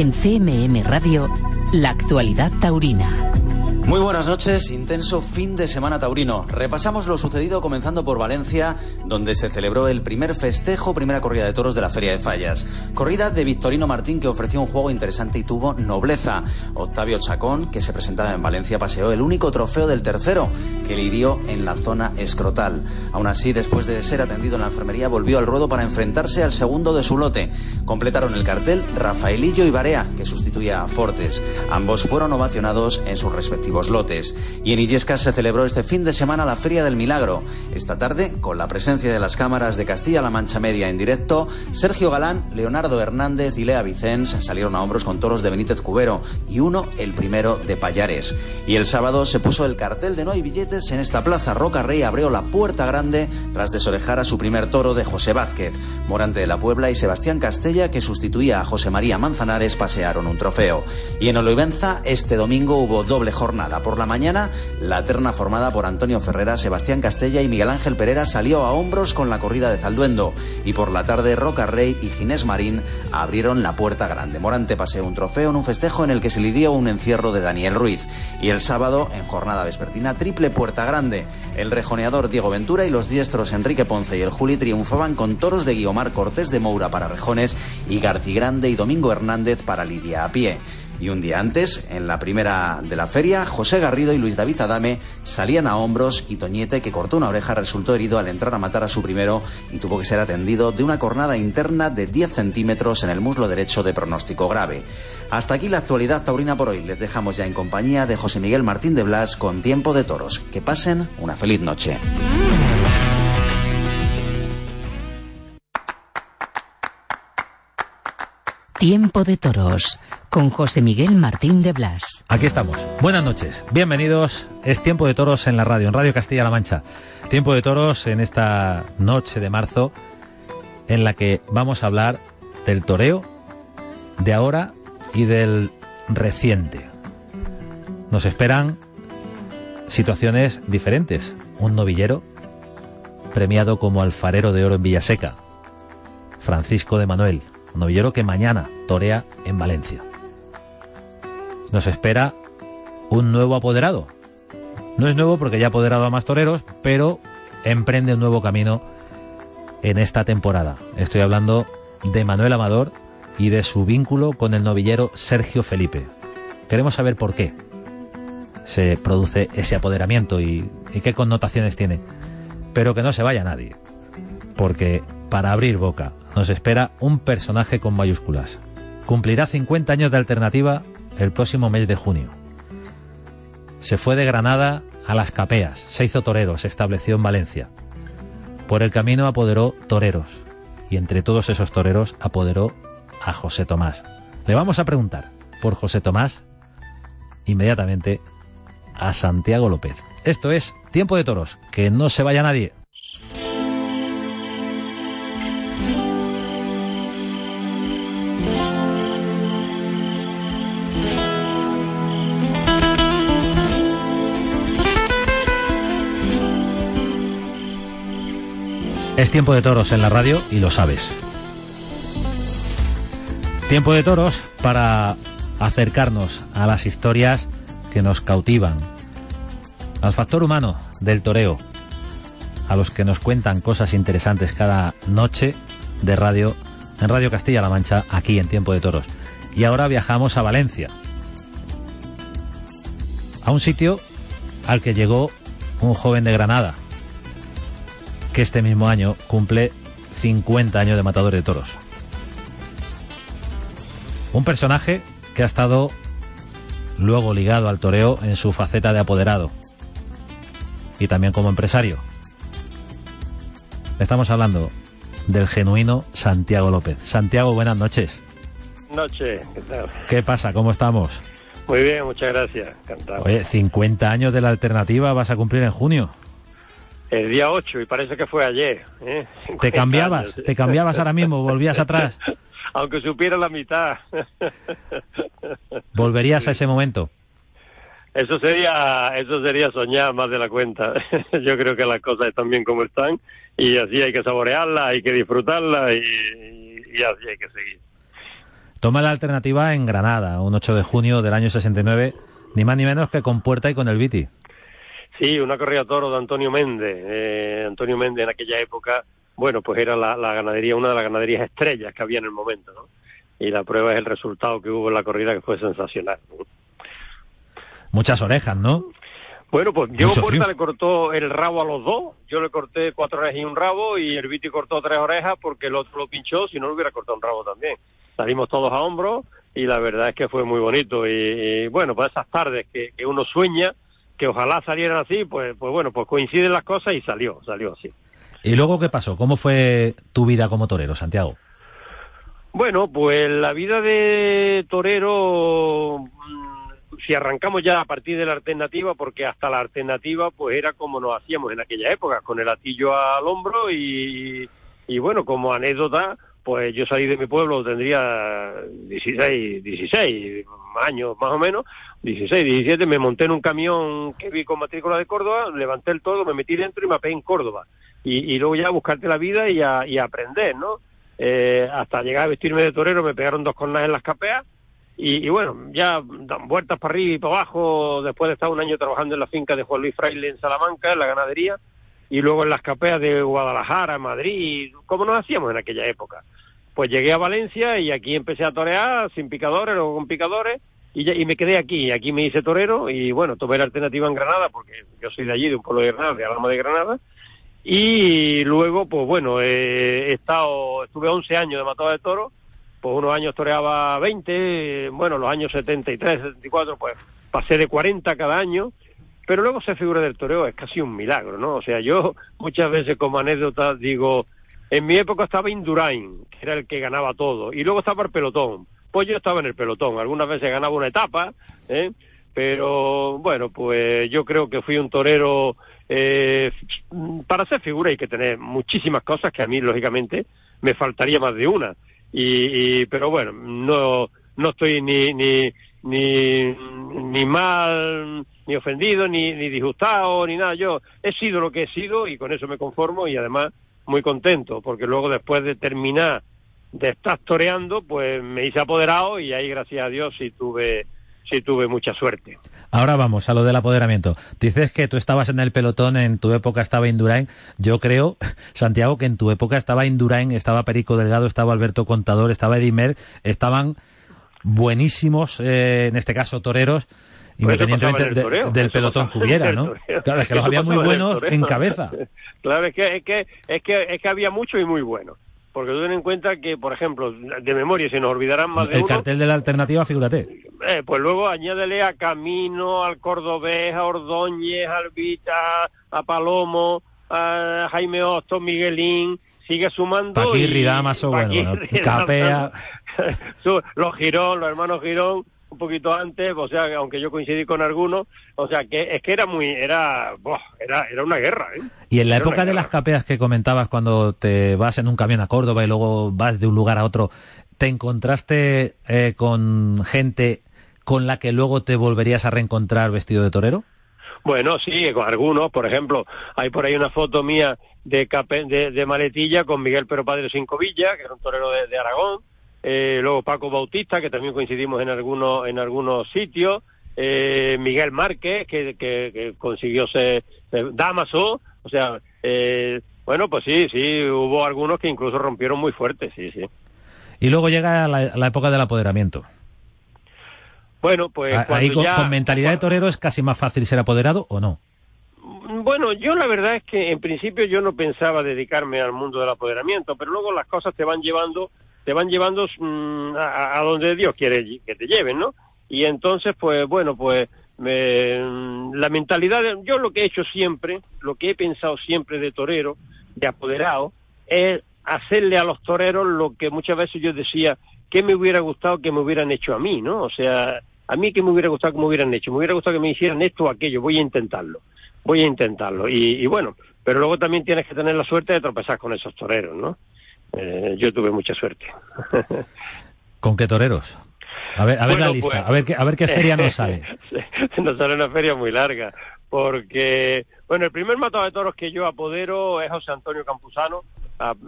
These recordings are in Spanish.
En CMM Radio, la actualidad taurina. Muy buenas noches, intenso fin de semana taurino. Repasamos lo sucedido comenzando por Valencia, donde se celebró el primer festejo, primera corrida de toros de la Feria de Fallas. Corrida de Victorino Martín que ofreció un juego interesante y tuvo nobleza. Octavio Chacón, que se presentaba en Valencia, paseó el único trofeo del tercero, que le hirió en la zona escrotal. Aún así, después de ser atendido en la enfermería, volvió al ruedo para enfrentarse al segundo de su lote. Completaron el cartel Rafaelillo y Barea, que sustituía a Fortes. Ambos fueron ovacionados en sus respectivos Y en Illescas se celebró este fin de semana la Feria del Milagro. Esta tarde, con la presencia de las cámaras de Castilla-La Mancha Media en directo, Sergio Galán, Leonardo Hernández y Lea Vicens salieron a hombros con toros de Benítez Cubero y uno, el primero, de Payares. Y el sábado se puso el cartel de no hay billetes en esta plaza. Roca Rey abrió la puerta grande tras desorejar a su primer toro de José Vázquez. Morante de la Puebla y Sebastián Castella, que sustituía a José María Manzanares, pasearon un trofeo. Y en Oloivenza, este domingo hubo doble jornada por la mañana, la terna formada por Antonio Ferrera, Sebastián Castella y Miguel Ángel Pereira salió a hombros con la corrida de Zalduendo. Y por la tarde, Roca Rey y Ginés Marín abrieron la puerta grande. Morante paseó un trofeo en un festejo en el que se lidió un encierro de Daniel Ruiz. Y el sábado, en jornada vespertina, triple puerta grande. El rejoneador Diego Ventura y los diestros Enrique Ponce y el Juli triunfaban con toros de Guiomar Cortés de Moura para Rejones y Garci Grande y Domingo Hernández para Lidia a pie. Y un día antes, en la primera de la feria, José Garrido y Luis David Adame salían a hombros y Toñete, que cortó una oreja, resultó herido al entrar a matar a su primero y tuvo que ser atendido de una cornada interna de 10 centímetros en el muslo derecho de pronóstico grave. Hasta aquí la actualidad taurina por hoy. Les dejamos ya en compañía de José Miguel Martín de Blas con Tiempo de Toros. Que pasen una feliz noche. Tiempo de Toros con José Miguel Martín de Blas. Aquí estamos. Buenas noches. Bienvenidos. Es Tiempo de Toros en la radio, en Radio Castilla-La Mancha. Tiempo de Toros en esta noche de marzo en la que vamos a hablar del toreo de ahora y del reciente. Nos esperan situaciones diferentes. Un novillero premiado como alfarero de oro en Villaseca, Francisco de Manuel, novillero que mañana torea en Valencia. Nos espera un nuevo apoderado. No es nuevo porque ya ha apoderado a más toreros, pero emprende un nuevo camino en esta temporada. Estoy hablando de Manuel Amador y de su vínculo con el novillero Sergio Felipe. Queremos saber por qué se produce ese apoderamiento y, y qué connotaciones tiene. Pero que no se vaya nadie, porque para abrir boca nos espera un personaje con mayúsculas. Cumplirá 50 años de alternativa el próximo mes de junio. Se fue de Granada a las Capeas, se hizo torero, se estableció en Valencia. Por el camino apoderó toreros y entre todos esos toreros apoderó a José Tomás. Le vamos a preguntar por José Tomás inmediatamente a Santiago López. Esto es Tiempo de Toros, que no se vaya nadie. Es tiempo de toros en la radio y lo sabes. Tiempo de toros para acercarnos a las historias que nos cautivan, al factor humano del toreo, a los que nos cuentan cosas interesantes cada noche de radio en Radio Castilla-La Mancha, aquí en Tiempo de Toros. Y ahora viajamos a Valencia, a un sitio al que llegó un joven de Granada, que este mismo año cumple 50 años de matador de toros. Un personaje que ha estado luego ligado al toreo en su faceta de apoderado y también como empresario. Estamos hablando del genuino Santiago López. Santiago, buenas noches. Noche, ¿qué tal? ¿Qué pasa? ¿Cómo estamos? Muy bien, muchas gracias. Encantado. Oye, 50 años de la alternativa vas a cumplir en junio. El día 8 y parece que fue ayer. ¿eh? ¿Te cambiabas? años. ¿Te cambiabas ahora mismo? ¿Volvías atrás? Aunque supiera la mitad. ¿Volverías a ese momento? Eso sería, eso sería soñar más de la cuenta. Yo creo que las cosas están bien como están y así hay que saborearlas, hay que disfrutarlas y, y así hay que seguir. Toma la alternativa en Granada, un 8 de junio del año 69, ni más ni menos que con Puerta y con el Viti. Sí, una corrida toro de Antonio Méndez. Eh, Antonio Méndez en aquella época, bueno, pues era la, ganadería, una de las ganaderías estrellas que había en el momento, ¿no? Y la prueba es el resultado que hubo en la corrida, que fue sensacional. Muchas orejas, ¿no? Bueno, pues Diego Puerta le cortó el rabo a los dos. Yo le corté cuatro orejas y un rabo y el Viti cortó tres orejas porque el otro lo pinchó, si no lo hubiera cortado un rabo también. Salimos todos a hombros y la verdad es que fue muy bonito. Y, bueno, pues esas tardes que, uno sueña, que ojalá salieran así, pues, pues bueno, pues coinciden las cosas y salió, salió así. ¿Y luego qué pasó? ¿Cómo fue tu vida como torero, Santiago? Bueno, pues la vida de torero si arrancamos ya a partir de la alternativa, porque hasta la alternativa pues era como nos hacíamos en aquella época, con el atillo al hombro y, y bueno, como anécdota, pues yo salí de mi pueblo, tendría 16, 16 años más o menos, 16, 17, me monté en un camión que vi con matrícula de Córdoba, levanté el todo, me metí dentro y me apé en Córdoba. Y, y luego ya a buscarte la vida y a, y aprender, ¿no? Eh, hasta llegar a vestirme de torero me pegaron dos cornas en las capeas y, bueno, ya dan vueltas para arriba y para abajo, después de estar un año trabajando en la finca de Juan Luis Fraile en Salamanca, en la ganadería, y luego en las capeas de Guadalajara, Madrid, como nos hacíamos en aquella época. Pues llegué a Valencia y aquí empecé a torear sin picadores o con picadores, y, y me quedé aquí, aquí me hice torero, y bueno, tomé la alternativa en Granada, porque yo soy de allí, de un pueblo de Granada, de Alama de Granada, y luego, pues bueno, he estado, estuve 11 años de matado de toro, pues unos años toreaba 20, bueno, los años 73, 74, pues pasé de 40 cada año, pero luego se figura del toreo, es casi un milagro, ¿no? O sea, yo muchas veces como anécdota digo, en mi época estaba Indurain, que era el que ganaba todo, y luego estaba el pelotón, pues yo estaba en el pelotón, algunas veces ganaba una etapa, ¿eh? pero bueno, pues yo creo que fui un torero, eh, para ser figura hay que tener muchísimas cosas que a mí, lógicamente, me faltaría más de una y, pero bueno, no, no estoy ni, ni, ni, ni mal, ni ofendido, ni, ni disgustado, ni nada. Yo he sido lo que he sido y con eso me conformo y además muy contento, porque luego después de terminar de estar toreando, pues me hice apoderado y ahí gracias a Dios sí tuve sí tuve mucha suerte. Ahora vamos a lo del apoderamiento. Dices que tú estabas en el pelotón, en tu época estaba Indurain. Yo creo, Santiago, que en tu época estaba Indurain, estaba Perico Delgado, estaba Alberto Contador, estaba Edimer, estaban buenísimos, eh, en este caso toreros, independientemente del pelotón que hubiera, ¿no? Claro, es que los había muy buenos en cabeza. Claro, es que, es que, es que, es que había mucho y muy buenos. Porque ten en cuenta que, por ejemplo, de memoria, si nos olvidarán más de El cartel de la alternativa, figúrate. Eh, pues luego añádele a Camino, al Cordobés, a Ordóñez, a Albita, a Palomo, a Jaime Osto, Miguelín, sigue sumando. Paquirri, Damaso, bueno, Capea. los Girón, los hermanos Girón, un poquito antes, o sea, aunque yo coincidí con algunos, o sea, que es que era muy, era, era, era una guerra, ¿eh? Y en la época de las capeas que comentabas cuando te vas en un camión a Córdoba y luego vas de un lugar a otro, ¿te encontraste eh, con gente con la que luego te volverías a reencontrar vestido de torero? Bueno, sí, con algunos, por ejemplo, hay por ahí una foto mía de, de, maletilla con Miguel Pero Padre Cinco Villa, que era un torero de Aragón, eh, luego Paco Bautista, que también coincidimos en algunos, en algunos sitios, eh, Miguel Márquez, que, consiguió ser eh, Damaso, o sea, bueno, pues sí, sí, hubo algunos que incluso rompieron muy fuerte, sí, sí. Y luego llega la, época del apoderamiento. Bueno, pues ahí con, mentalidad de torero es casi más fácil ser apoderado o no. Bueno, yo la verdad es que en principio yo no pensaba dedicarme al mundo del apoderamiento, pero luego las cosas te van llevando te van llevando mm, a, donde Dios quiere que te lleven, ¿no? Y entonces, pues bueno, pues la mentalidad, yo lo que he hecho siempre, lo que he pensado siempre de torero, de apoderado, es hacerle a los toreros lo que muchas veces yo decía, que me hubiera gustado que me hubieran hecho a mí, ¿no? O sea, a mí que me hubiera gustado que me hubieran hecho, me hubiera gustado que me hicieran esto o aquello, voy a intentarlo, voy a intentarlo. y bueno, pero luego también tienes que tener la suerte de tropezar con esos toreros, ¿no? Eh, yo tuve mucha suerte. ¿Con qué toreros? A ver, a ver la lista, pues, a, ver qué, a ver qué feria nos sale. nos sale una feria muy larga, porque, bueno, el primer matado de toros que yo apodero es José Antonio Campuzano,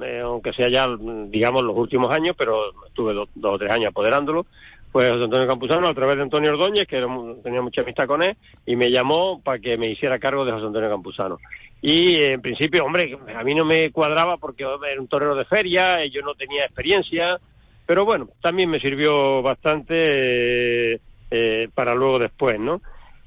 eh, aunque sea ya, digamos, los últimos años, pero estuve dos, o tres años apoderándolo, pues José Antonio Campuzano a través de Antonio Ordóñez, que tenía mucha amistad con él, y me llamó para que me hiciera cargo de José Antonio Campuzano. Y en principio, hombre, a mí no me cuadraba porque era un torero de feria, yo no tenía experiencia, pero bueno, también me sirvió bastante eh, para luego después, ¿no?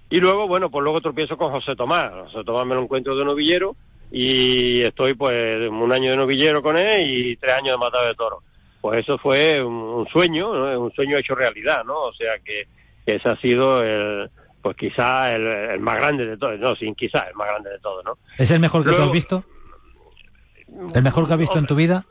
Y luego, bueno, pues luego tropiezo con José Tomás. José Tomás me lo encuentro de novillero y estoy pues un año de novillero con él y tres años de matado de toro. Pues eso fue un, sueño, un sueño hecho realidad, ¿no? O sea que, ese ha sido el, pues quizá el, más grande de todos, no, sin quizá el más grande de todos, ¿no? ¿Es el mejor que tú has visto? ¿El mejor que has visto en tu vida?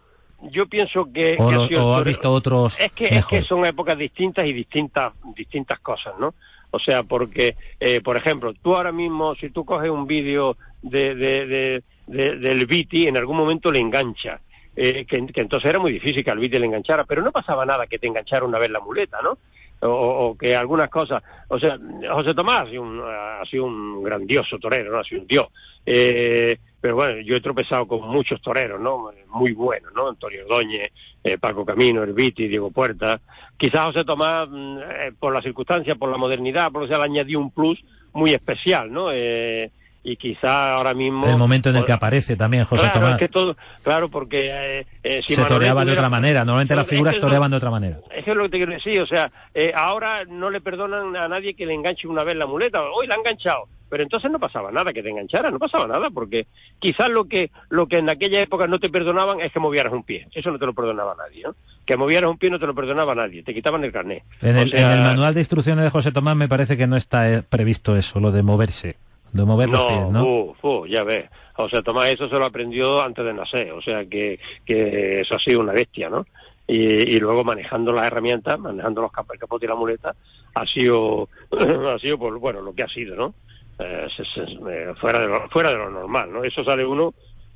Yo pienso que... ¿O, has visto otros Es que, es que son épocas distintas y distintas, distintas cosas, ¿no? O sea, porque, eh, por ejemplo, tú ahora mismo, si tú coges un vídeo de, de, del Viti, en algún momento le engancha. Eh, que, entonces era muy difícil que al Viti le enganchara, pero no pasaba nada que te enganchara una vez la muleta, ¿no? O, que algunas cosas. O sea, José Tomás ha sido un, ha sido un grandioso torero, ¿no? Ha sido un dios. Eh, pero bueno, yo he tropezado con muchos toreros, ¿no? Muy buenos, ¿no? Antonio Ordóñez, eh, Paco Camino, Herbiti, Diego Puerta. Quizás José Tomás, mm, eh, por las circunstancias, por la modernidad, por lo le añadió un plus muy especial, ¿no? Eh, y quizá ahora mismo... El momento en el que aparece también José claro, Tomás. que todo, claro, porque... Eh, eh si se toreaba de otra manera, normalmente las figuras toreaban de otra manera. Eso es lo que te quiero decir, o sea, eh, ahora no le perdonan a nadie que le enganche una vez la muleta, hoy la ha enganchado, pero entonces no pasaba nada que te enganchara, no pasaba nada, porque quizás lo que, lo que en aquella época no te perdonaban es que movieras un pie, eso no te lo perdonaba nadie, ¿no? Que movieras un pie no te lo perdonaba nadie, te quitaban el carnet. En el, en el manual de instrucciones de José Tomás me parece que no está eh, previsto eso, lo de moverse de mover no, los pies, ¿no? ya ves. O sea, Tomás eso se lo aprendió antes de nacer, o sea que, que eso ha sido una bestia, ¿no? Y, y luego manejando las herramientas, manejando los capos, el capote y la muleta, ha sido, ha sido pues, bueno, lo que ha sido, ¿no? Eh, eh, fuera, de lo, fuera de lo normal, ¿no? Eso sale uno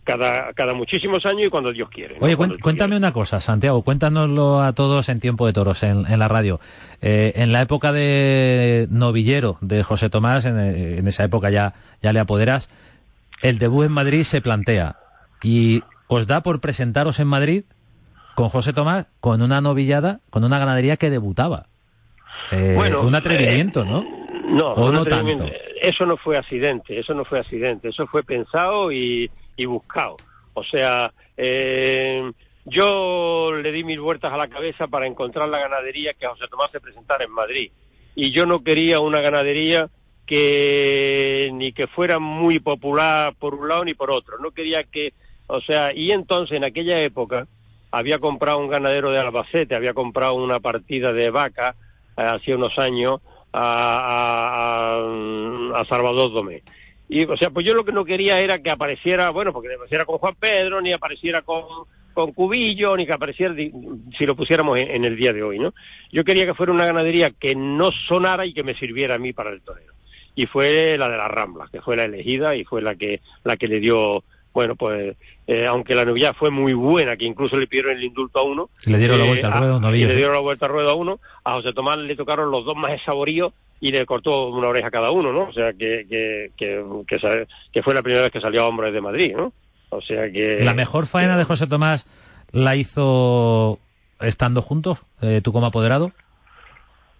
cada, cada muchísimos años y cuando Dios quiere. Oye, cuéntame una cosa, Santiago, cuéntanoslo a todos en Tiempo de Toros, en, la radio. Eh, en la época de novillero de José Tomás, en, esa época ya, ya le apoderas, el debut en Madrid se plantea y os da por presentaros en Madrid con José Tomás con una novillada, con una ganadería que debutaba. Eh, bueno, un atrevimiento, ¿no? No, ¿O no tanto? Eso no fue accidente, eso no fue accidente, eso fue pensado y, y buscado. O sea, eh, yo le di mil vueltas a la cabeza para encontrar la ganadería que José Tomás se presentara en Madrid. Y yo no quería una ganadería que ni que fuera muy popular por un lado ni por otro. No quería que, o sea, y entonces en aquella época había comprado un ganadero de Albacete, había comprado una partida de vaca eh, hace unos años a, a, a Salvador Domé. Y, o sea, pues yo lo que no quería era que apareciera, bueno, porque apareciera con Juan Pedro, ni apareciera con, con Cubillo, ni que apareciera si lo pusiéramos en, el día de hoy, ¿no? Yo quería que fuera una ganadería que no sonara y que me sirviera a mí para el torero. Y fue la de la Rambla, que fue la elegida y fue la que, la que le dio, bueno, pues, eh, aunque la novia fue muy buena, que incluso le pidieron el indulto a uno. Le dieron la eh, vuelta al ruedo, no Le dieron la vuelta al ruedo a uno. A José Tomás le tocaron los dos más saboríos y le cortó una oreja a cada uno, ¿no? O sea, que, que, que, fue la primera vez que salió a Hombres de Madrid, ¿no? O sea que... ¿La mejor faena de José Tomás la hizo estando juntos, eh, tú como apoderado?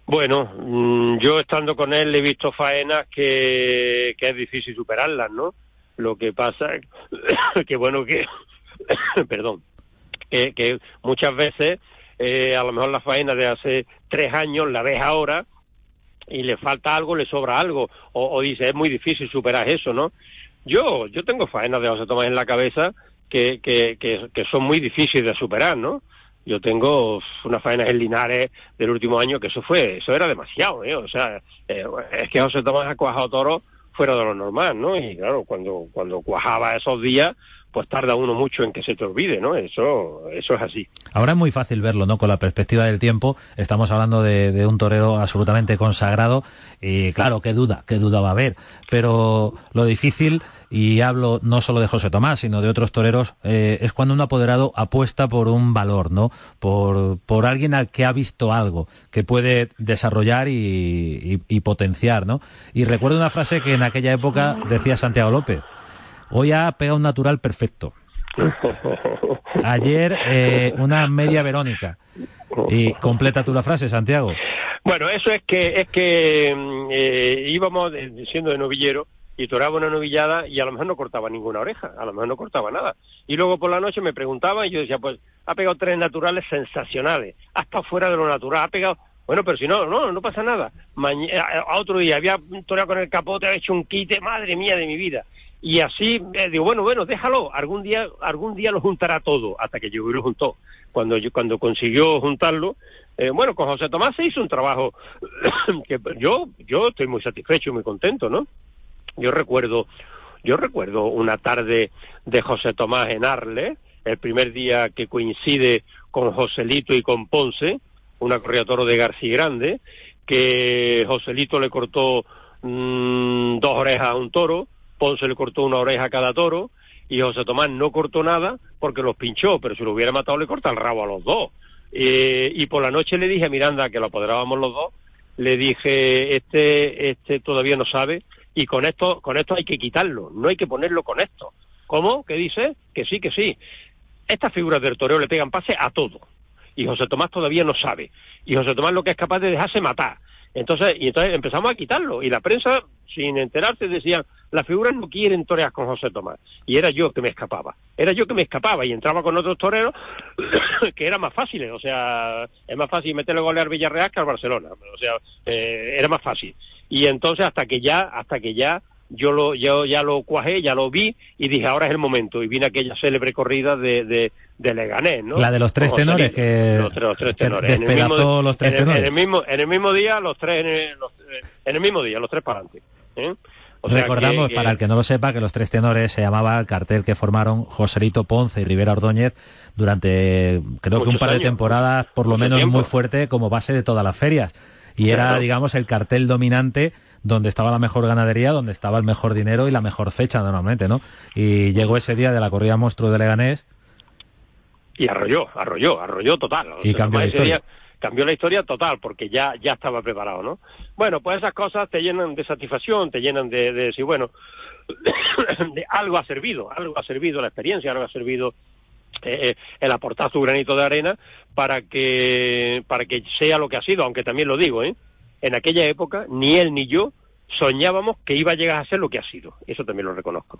Bueno, mm, yo estando con él he visto faenas que, que es difícil superarlas, ¿no? Lo que pasa es que, bueno, que... perdón. Que, que muchas veces, eh, a lo mejor la faena de hace tres años la ves ahora y le falta algo, le sobra algo, o, dice, es muy difícil superar eso, ¿no? Yo, yo tengo faenas de José Tomás en la cabeza que, que, que, son muy difíciles de superar, ¿no? Yo tengo unas faenas en Linares del último año que eso fue, eso era demasiado, ¿eh? O sea, eh, es que José Tomás ha cuajado toro fuera de lo normal, ¿no? Y claro, cuando, cuando cuajaba esos días, pues tarda uno mucho en que se te olvide, ¿no? Eso, eso es así. Ahora es muy fácil verlo, ¿no? Con la perspectiva del tiempo, estamos hablando de, un torero absolutamente consagrado y claro, qué duda, qué duda va a haber, pero lo difícil, y hablo no solo de José Tomás, sino de otros toreros, eh, es cuando un apoderado apuesta por un valor, ¿no? Por, por alguien al que ha visto algo, que puede desarrollar y, y potenciar, ¿no? Y recuerdo una frase que en aquella época decía Santiago López, Hoy ha pegado un natural perfecto. Ayer eh, una media Verónica. Y completa tú la frase, Santiago. Bueno, eso es que es que mm, eh, íbamos siendo de novillero y toraba una novillada y a lo mejor no cortaba ninguna oreja, a lo mejor no cortaba nada. Y luego por la noche me preguntaba y yo decía, pues ha pegado tres naturales sensacionales, ha estado fuera de lo natural, ha pegado... Bueno, pero si no, no, no pasa nada. a otro día había toreado con el capote, ha hecho un quite, madre mía de mi vida. Y así eh, digo, bueno, bueno, déjalo, algún día, algún día lo juntará todo, hasta que yo lo juntó. Cuando, cuando consiguió juntarlo, eh, bueno, con José Tomás se hizo un trabajo que yo, yo estoy muy satisfecho y muy contento, ¿no? Yo recuerdo, yo recuerdo una tarde de José Tomás en Arles, el primer día que coincide con Joselito y con Ponce, una corrida toro de García Grande, que Joselito le cortó mm, dos orejas a un toro, Ponce le cortó una oreja a cada toro, y José Tomás no cortó nada porque los pinchó, pero si lo hubiera matado le corta el rabo a los dos. Eh, y por la noche le dije a Miranda, que lo apoderábamos los dos, le dije, este, este todavía no sabe, y con esto, con esto hay que quitarlo, no hay que ponerlo con esto. ¿Cómo? ¿Qué dice? Que sí, que sí. Estas figuras del toreo le pegan pase a todo. Y José Tomás todavía no sabe. Y José Tomás lo que es capaz de dejarse matar. Entonces, y entonces empezamos a quitarlo. Y la prensa, sin enterarse, decía, las figuras no quieren torear con José Tomás. Y era yo que me escapaba. Era yo que me escapaba y entraba con otros toreros que eran más fáciles. O sea, es más fácil meterle goles al Villarreal que al Barcelona. O sea, eh, era más fácil. Y entonces hasta que ya, hasta que ya yo lo yo ya lo cuajé, ya lo vi y dije ahora es el momento y vine aquella célebre corrida de, de, de Leganés, ¿no? La de los tres tenores que los, los tres tenores. En el, mismo, los tres en, el, tenores. en el, mismo en el mismo día los tres en el, los, en el mismo día los tres para adelante. ¿eh? O sea Recordamos, que, que... para el que no lo sepa, que los tres tenores se llamaba el cartel que formaron Joselito Ponce y Rivera Ordóñez durante, creo que un par de temporadas, por lo menos tiempo. muy fuerte, como base de todas las ferias. Y era, digamos, el cartel dominante donde estaba la mejor ganadería, donde estaba el mejor dinero y la mejor fecha normalmente, ¿no? Y llegó ese día de la corrida monstruo de Leganés y arrolló, arrolló, arrolló total. O y sea, cambió la historia. día cambió la historia total porque ya ya estaba preparado, ¿no? Bueno, pues esas cosas te llenan de satisfacción, te llenan de, de decir, bueno, de algo ha servido, algo ha servido la experiencia, algo ha servido eh, el aportar su granito de arena para que para que sea lo que ha sido, aunque también lo digo, ¿eh? En aquella época ni él ni yo soñábamos que iba a llegar a ser lo que ha sido. Eso también lo reconozco.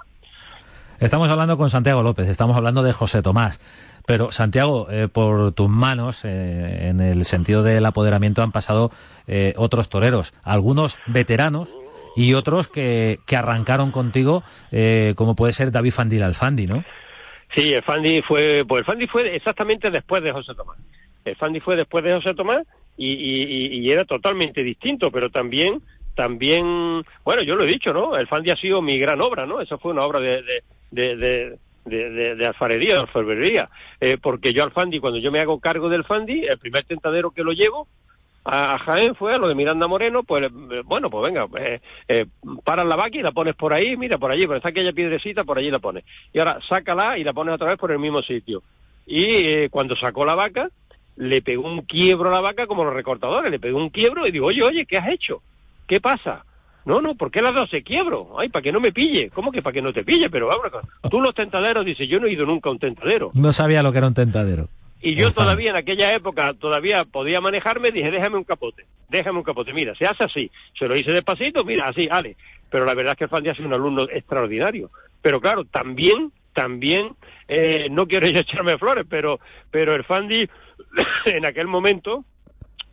Estamos hablando con Santiago López, estamos hablando de José Tomás. Pero, Santiago, eh, por tus manos, eh, en el sentido del apoderamiento, han pasado eh, otros toreros, algunos veteranos y otros que, que arrancaron contigo, eh, como puede ser David Fandil Alfandi, ¿no? Sí, el Fandi fue, pues el Fandi fue exactamente después de José Tomás. El Fandi fue después de José Tomás y, y, era totalmente distinto, pero también, también, bueno, yo lo he dicho, ¿no? El Fandi ha sido mi gran obra, ¿no? Esa fue una obra de, de, de, de alfarería, de alfarería, eh, porque yo al Fandi, cuando yo me hago cargo del Fandi, el primer tentadero que lo llevo a, a Jaén fue a lo de Miranda Moreno, pues eh, bueno, pues venga, eh, eh, paras la vaca y la pones por ahí, mira, por allí, por está aquella piedrecita, por allí la pones. Y ahora sácala y la pones otra vez por el mismo sitio. Y eh, cuando sacó la vaca, le pegó un quiebro a la vaca como los recortadores, le pegó un quiebro y digo, oye, oye, ¿qué has hecho? ¿Qué pasa? No, no, ¿por qué las dos se quiebro? Ay, para que no me pille. ¿Cómo que para que no te pille? Pero vamos, tú los tentaderos, dice, yo no he ido nunca a un tentadero. No sabía lo que era un tentadero. Y yo todavía en aquella época todavía podía manejarme, dije, déjame un capote, déjame un capote, mira, se hace así, se lo hice despacito, mira, así, ale. Pero la verdad es que el Fandi ha sido un alumno extraordinario. Pero claro, también, también, eh, no quiero yo echarme flores, pero, pero el Fandi en aquel momento,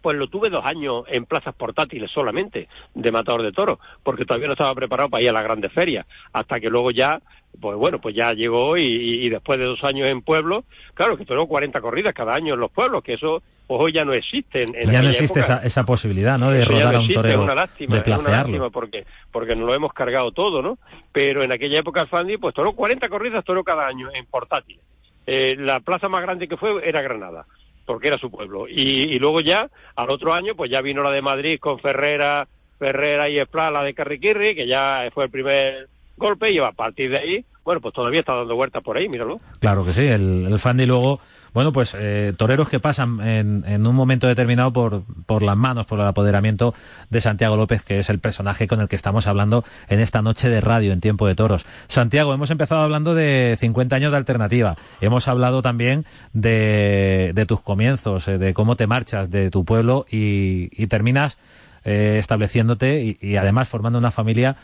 pues lo tuve dos años en plazas portátiles solamente de matador de toros, porque todavía no estaba preparado para ir a las grandes ferias, hasta que luego ya, pues bueno, pues ya llegó y, y, después de dos años en pueblos, claro que tuvo 40 corridas cada año en los pueblos, que eso pues hoy ya no existe. En, en ya no existe esa, esa, posibilidad, ¿no? De rodar no a un torero, es una lástima, de es una lástima porque, porque nos lo hemos cargado todo, ¿no? Pero en aquella época el Fandi, pues toró 40 corridas, toró cada año en portátiles. Eh, la plaza más grande que fue era Granada porque era su pueblo. Y, y, luego ya, al otro año, pues ya vino la de Madrid con Ferrera, Ferrera y Esplá, la de Carriquirri, que ya fue el primer golpe, y a partir de ahí, bueno, pues todavía está dando vueltas por ahí, míralo. Claro que sí, el, el Fandi luego, bueno, pues eh, toreros que pasan en, en, un momento determinado por, por las manos, por el apoderamiento de Santiago López, que es el personaje con el que estamos hablando en esta noche de radio en Tiempo de Toros. Santiago, hemos empezado hablando de 50 años de alternativa, hemos hablado también de, de tus comienzos, eh, de cómo te marchas de tu pueblo y, y terminas eh, estableciéndote y, y además formando una familia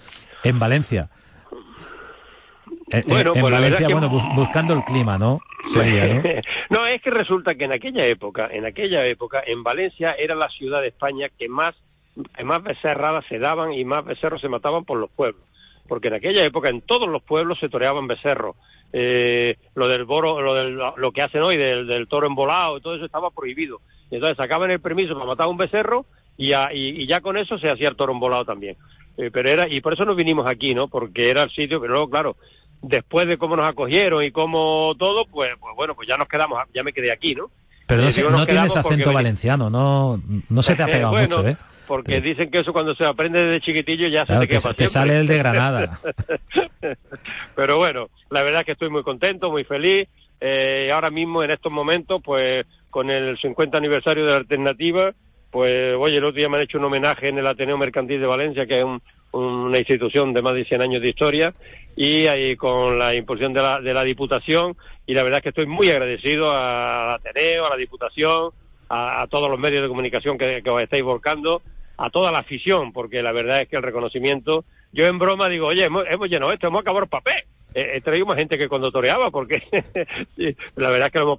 en Valencia. Bueno, en pues Valencia, bueno, buscando el clima, ¿no? Sería, ¿no? no, es que resulta que en aquella época, en aquella época, en Valencia era la ciudad de España que más, que más becerradas se daban y más becerros se mataban por los pueblos. Porque en aquella época en todos los pueblos se toreaban becerros. Eh, lo del boro, lo, del, lo que hacen hoy del, del toro embolado, todo eso estaba prohibido. Y entonces sacaban el permiso para matar un becerro y, a, y, y ya con eso se hacía el toro embolado también. Eh, pero era, y por eso nos vinimos aquí, ¿no? Porque era el sitio, pero luego, claro, después de cómo nos acogieron y cómo todo, pues, pues bueno, pues ya nos quedamos, ya me quedé aquí, ¿no? Pero no, eh, no tienes acento valenciano, no, no se te ha pegado bueno, mucho, ¿eh? Porque dicen que eso cuando se aprende desde chiquitillo ya claro, se te queda Te sale el de Granada. Pero bueno, la verdad es que estoy muy contento, muy feliz. Eh, ahora mismo, en estos momentos, pues con el 50 aniversario de la alternativa, pues oye, el otro día me han hecho un homenaje en el Ateneo Mercantil de Valencia, que es un, una institución de más de 100 años de historia, y ahí con la impulsión de la, de la Diputación, y la verdad es que estoy muy agradecido al Ateneo, a la Diputación, a, todos los medios de comunicación que, que, os estáis volcando, a toda la afición, porque la verdad es que el reconocimiento, yo en broma digo, oye, hemos, hemos llenado esto, hemos acabado el papel. He traído más gente que cuando toreaba, porque la verdad es que lo hemos,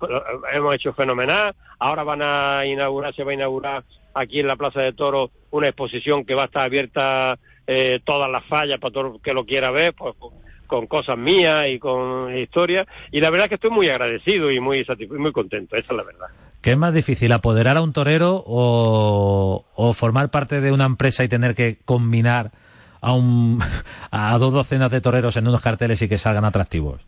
hemos hecho fenomenal. Ahora van a inaugurar, se va a inaugurar aquí en la Plaza de Toro una exposición que va a estar abierta eh, todas las fallas para todo el que lo quiera ver, pues con, con cosas mías y con historias. Y la verdad es que estoy muy agradecido y muy satisfecho, muy contento, esa es la verdad. ¿Qué es más difícil, apoderar a un torero o, o formar parte de una empresa y tener que combinar a, un, a dos docenas de toreros en unos carteles y que salgan atractivos?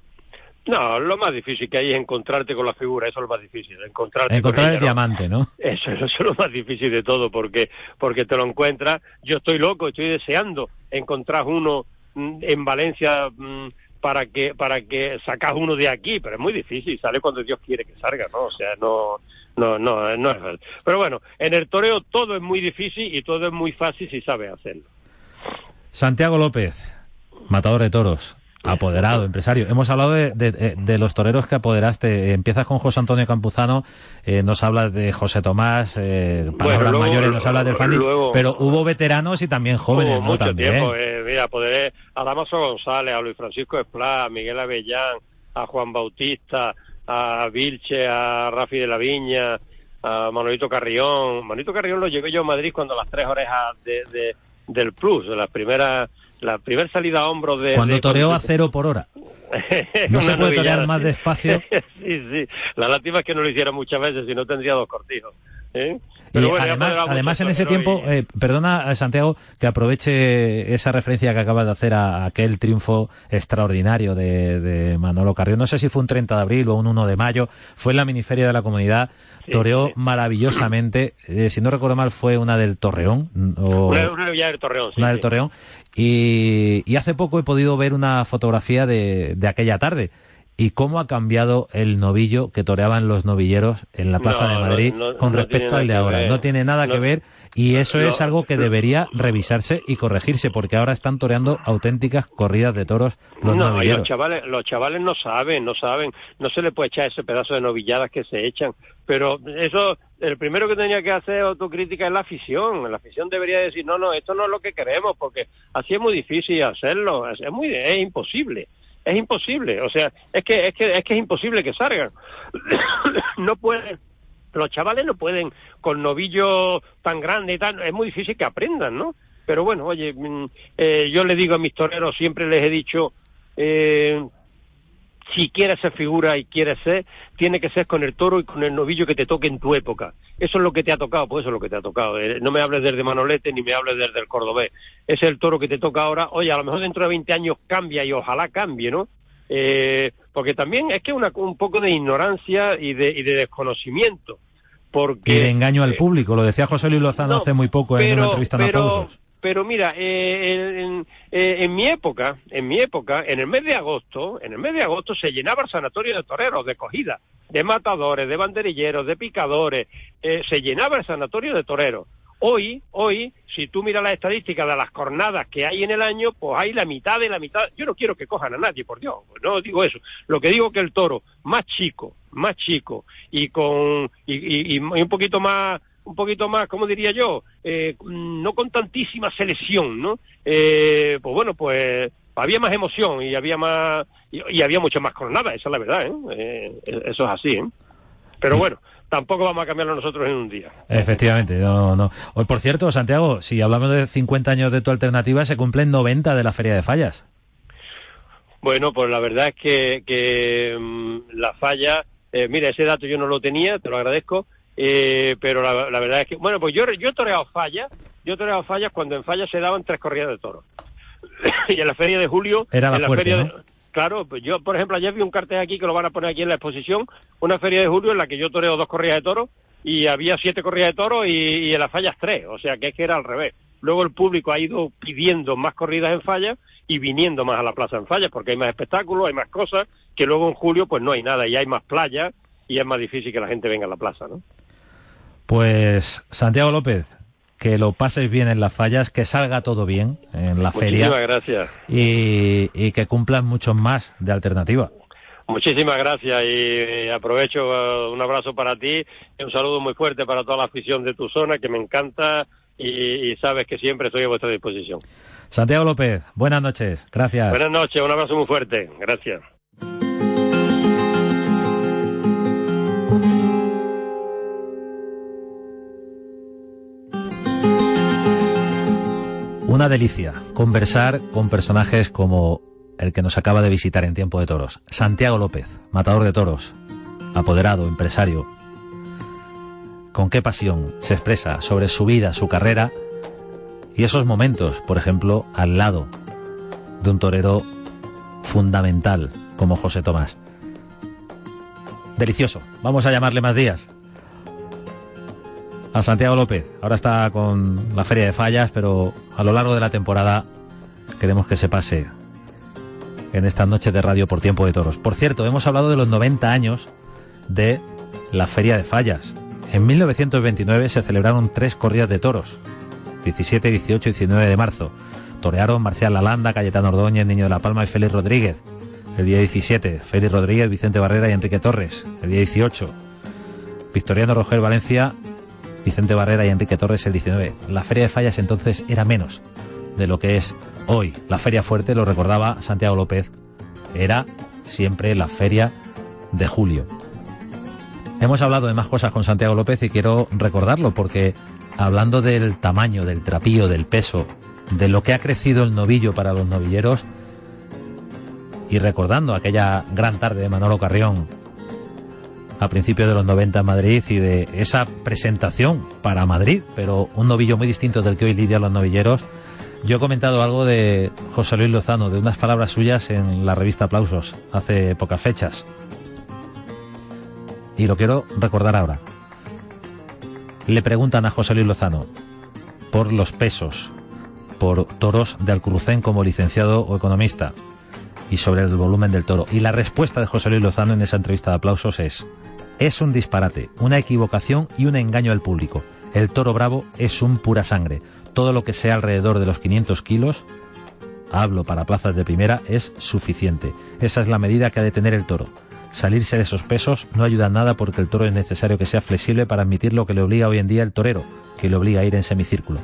No, lo más difícil que hay es encontrarte con la figura, eso es lo más difícil, encontrarte Encontrar con el diamante, ¿no? Eso, eso, es lo más difícil de todo, porque, porque te lo encuentras, yo estoy loco, estoy deseando encontrar uno en Valencia para que, para que sacas uno de aquí, pero es muy difícil, sale cuando Dios quiere que salga, ¿no? O sea, no, no, no, no es Pero bueno, en el toreo todo es muy difícil y todo es muy fácil si sabes hacerlo. Santiago López, matador de toros, apoderado, empresario. Hemos hablado de, de, de, los toreros que apoderaste. Empiezas con José Antonio Campuzano, eh, nos hablas de José Tomás, eh, palabras bueno, luego, mayores, nos hablas del Fanny, pero hubo veteranos y también jóvenes, hubo ¿no? mucho También. tiempo. Eh, mira, apoderé a Damaso González, a Luis Francisco Esplá, a Miguel Avellán, a Juan Bautista, a Vilche, a Rafi de la Viña, a Manolito Carrión. Manolito Carrión lo llevé yo a Madrid cuando las tres orejas de, de del Plus, de las primeras la primera salida a hombros de... Cuando de, toreó a cero por hora. no se puede torear más despacio. sí, sí. La lástima es que no lo hiciera muchas veces, si no tendría dos cortijos. ¿Eh? Pero bueno, además, además en ese tiempo, y... eh, perdona Santiago que aproveche esa referencia que acabas de hacer a, aquel triunfo extraordinario de, de, Manolo Carrión. No sé si fue un 30 de abril o un 1 de mayo, fue en la miniferia de la comunidad, sí, toreó sí. maravillosamente, eh, si no recuerdo mal fue una del Torreón. O... Una, una del Torreón, Una del Torreón. Y, y, hace poco he podido ver una fotografía de, de aquella tarde y cómo ha cambiado el novillo que toreaban los novilleros en la Plaza no, de Madrid no, no, con respecto al de ahora. Ver. No tiene nada que ver y eso es algo que debería revisarse y corregirse porque ahora están toreando auténticas corridas de toros los no, novilleros. Los chavales, los chavales no saben, no saben, no se le puede echar ese pedazo de novilladas que se echan, pero eso el primero que tenía que hacer autocrítica es la afición. La afición debería decir, no, no, esto no es lo que queremos, porque así es muy difícil hacerlo, es, muy, es imposible es imposible, o sea, es que es que es que es imposible que salgan. no pueden los chavales no pueden con novillos tan grandes y tan, es muy difícil que aprendan, ¿no? Pero bueno, oye, eh, yo le digo a mis toreros, siempre les he dicho, eh, si quieres ser figura y quieres ser, tiene que ser con el toro y con el novillo que te toque en tu época. Eso es lo que te ha tocado, pues eso es lo que te ha tocado. Eh, no me hables desde Manolete ni me hables desde el Cordobés. Es el toro que te toca ahora. Oye, a lo mejor dentro de 20 años cambia y ojalá cambie, ¿no? Eh, porque también es que una, un poco de ignorancia y de, y de desconocimiento. Porque, y de engaño al público, lo decía José Luis Lozano no, hace muy poco pero, en una entrevista en pero, pero mira, eh, en, eh, en, mi época, en mi época, en el mes de agosto, en el mes de agosto se llenaba el sanatorio de toreros, de cogida, de matadores, de banderilleros, de picadores, eh, se llenaba el sanatorio de toreros. Hoy, hoy, si tú miras las estadísticas de las jornadas que hay en el año, pues hay la mitad de la mitad. Yo no quiero que cojan a nadie, por Dios, no digo eso. Lo que digo que el toro más chico, más chico y con y, un poquito más un poquito más, como diría yo, eh, no con tantísima selección, ¿no? Eh, pues bueno, pues había más emoción y había más y, había mucho más jornadas, esa es la verdad, ¿eh? eso es así, ¿eh? Pero bueno, tampoco vamos a cambiarlo nosotros en un día. Efectivamente, no, no. Hoy, por cierto, Santiago, si hablamos de 50 años de tu alternativa, se cumplen 90 de la Feria de Fallas. Bueno, pues la verdad es que, que mm, la falla, eh, mira, ese dato yo no lo tenía, te lo agradezco, eh, pero la, verdad es que, bueno, pues yo, yo he toreado fallas, yo he toreado fallas cuando en fallas se daban tres corridas de toros. y en la feria de julio... Era la, feria Claro, pues yo, por ejemplo, ayer vi un cartel aquí que lo van a poner aquí en la exposición, una feria de julio en la que yo toreo dos corridas de toros y había siete corridas de toros y, en las fallas tres, o sea que es que era al revés. Luego el público ha ido pidiendo más corridas en fallas y viniendo más a la plaza en fallas porque hay más espectáculos, hay más cosas, que luego en julio pues no hay nada y hay más playas y es más difícil que la gente venga a la plaza, ¿no? Pues Santiago López, que lo pases bien en las fallas, que salga todo bien en la feria. Muchísimas gracias. Y, y que cumplan muchos más de alternativa. Muchísimas gracias y aprovecho uh, un abrazo para ti y un saludo muy fuerte para toda la afición de tu zona que me encanta y, y, sabes que siempre estoy a vuestra disposición. Santiago López, buenas noches, gracias. Buenas noches, un abrazo muy fuerte, gracias. Una delicia conversar con personajes como el que nos acaba de visitar en Tiempo de Toros, Santiago López, matador de toros, apoderado, empresario. Con qué pasión se expresa sobre su vida, su carrera y esos momentos, por ejemplo, al lado de un torero fundamental como José Tomás. Delicioso. Vamos a llamarle más días a Santiago López. Ahora está con la Feria de Fallas, pero a lo largo de la temporada queremos que se pase en esta noche de radio por tiempo de toros. Por cierto, hemos hablado de los 90 años de la Feria de Fallas. En 1929 se celebraron tres corridas de toros, 17, 18 y 19 de marzo. Torearon Marcial Lalanda, Cayetano Ordóñez, Niño de la Palma y Félix Rodríguez. El día 17, Félix Rodríguez, Vicente Barrera y Enrique Torres. El día 18, Victoriano Roger Valencia Vicente Barrera y Enrique Torres el 19. La Feria de Fallas entonces era menos de lo que es hoy. La Feria Fuerte, lo recordaba Santiago López, era siempre la Feria de Julio. Hemos hablado de más cosas con Santiago López y quiero recordarlo porque hablando del tamaño, del trapío, del peso, de lo que ha crecido el novillo para los novilleros y recordando aquella gran tarde de Manolo Carrión a principios de los 90 en Madrid y de esa presentación para Madrid, pero un novillo muy distinto del que hoy lidian los novilleros. Yo he comentado algo de José Luis Lozano, de unas palabras suyas en la revista Aplausos, hace pocas fechas. Y lo quiero recordar ahora. Le preguntan a José Luis Lozano por los pesos, por toros de Alcrucén como licenciado o economista y sobre el volumen del toro. Y la respuesta de José Luis Lozano en esa entrevista de aplausos es, es un disparate, una equivocación y un engaño al público. El toro bravo es un pura sangre. Todo lo que sea alrededor de los 500 kilos, hablo para plazas de primera, es suficiente. Esa es la medida que ha de tener el toro. Salirse de esos pesos no ayuda nada porque el toro es necesario que sea flexible para admitir lo que le obliga hoy en día el torero, que le obliga a ir en semicírculo.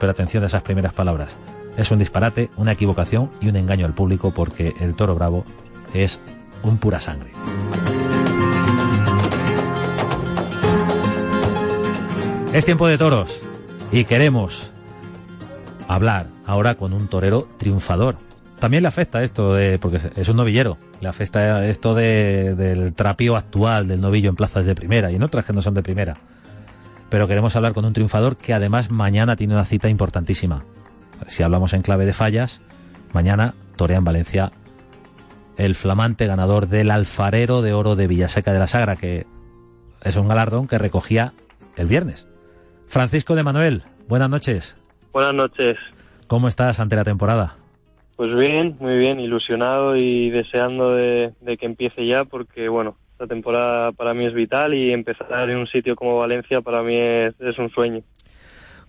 Pero atención a esas primeras palabras. Es un disparate, una equivocación y un engaño al público porque el toro bravo es un pura sangre. Es tiempo de toros y queremos hablar ahora con un torero triunfador. También le afecta esto de, porque es un novillero, le afecta esto de, del trapío actual del novillo en plazas de primera y en otras que no son de primera. Pero queremos hablar con un triunfador que además mañana tiene una cita importantísima. Si hablamos en clave de fallas, mañana torea en Valencia el flamante ganador del Alfarero de Oro de Villaseca de la Sagra, que es un galardón que recogía el viernes. Francisco de Manuel, buenas noches. Buenas noches. ¿Cómo estás ante la temporada? Pues bien, muy bien, ilusionado y deseando de, que empiece ya porque, bueno, esta temporada para mí es vital y empezar en un sitio como Valencia para mí es, un sueño.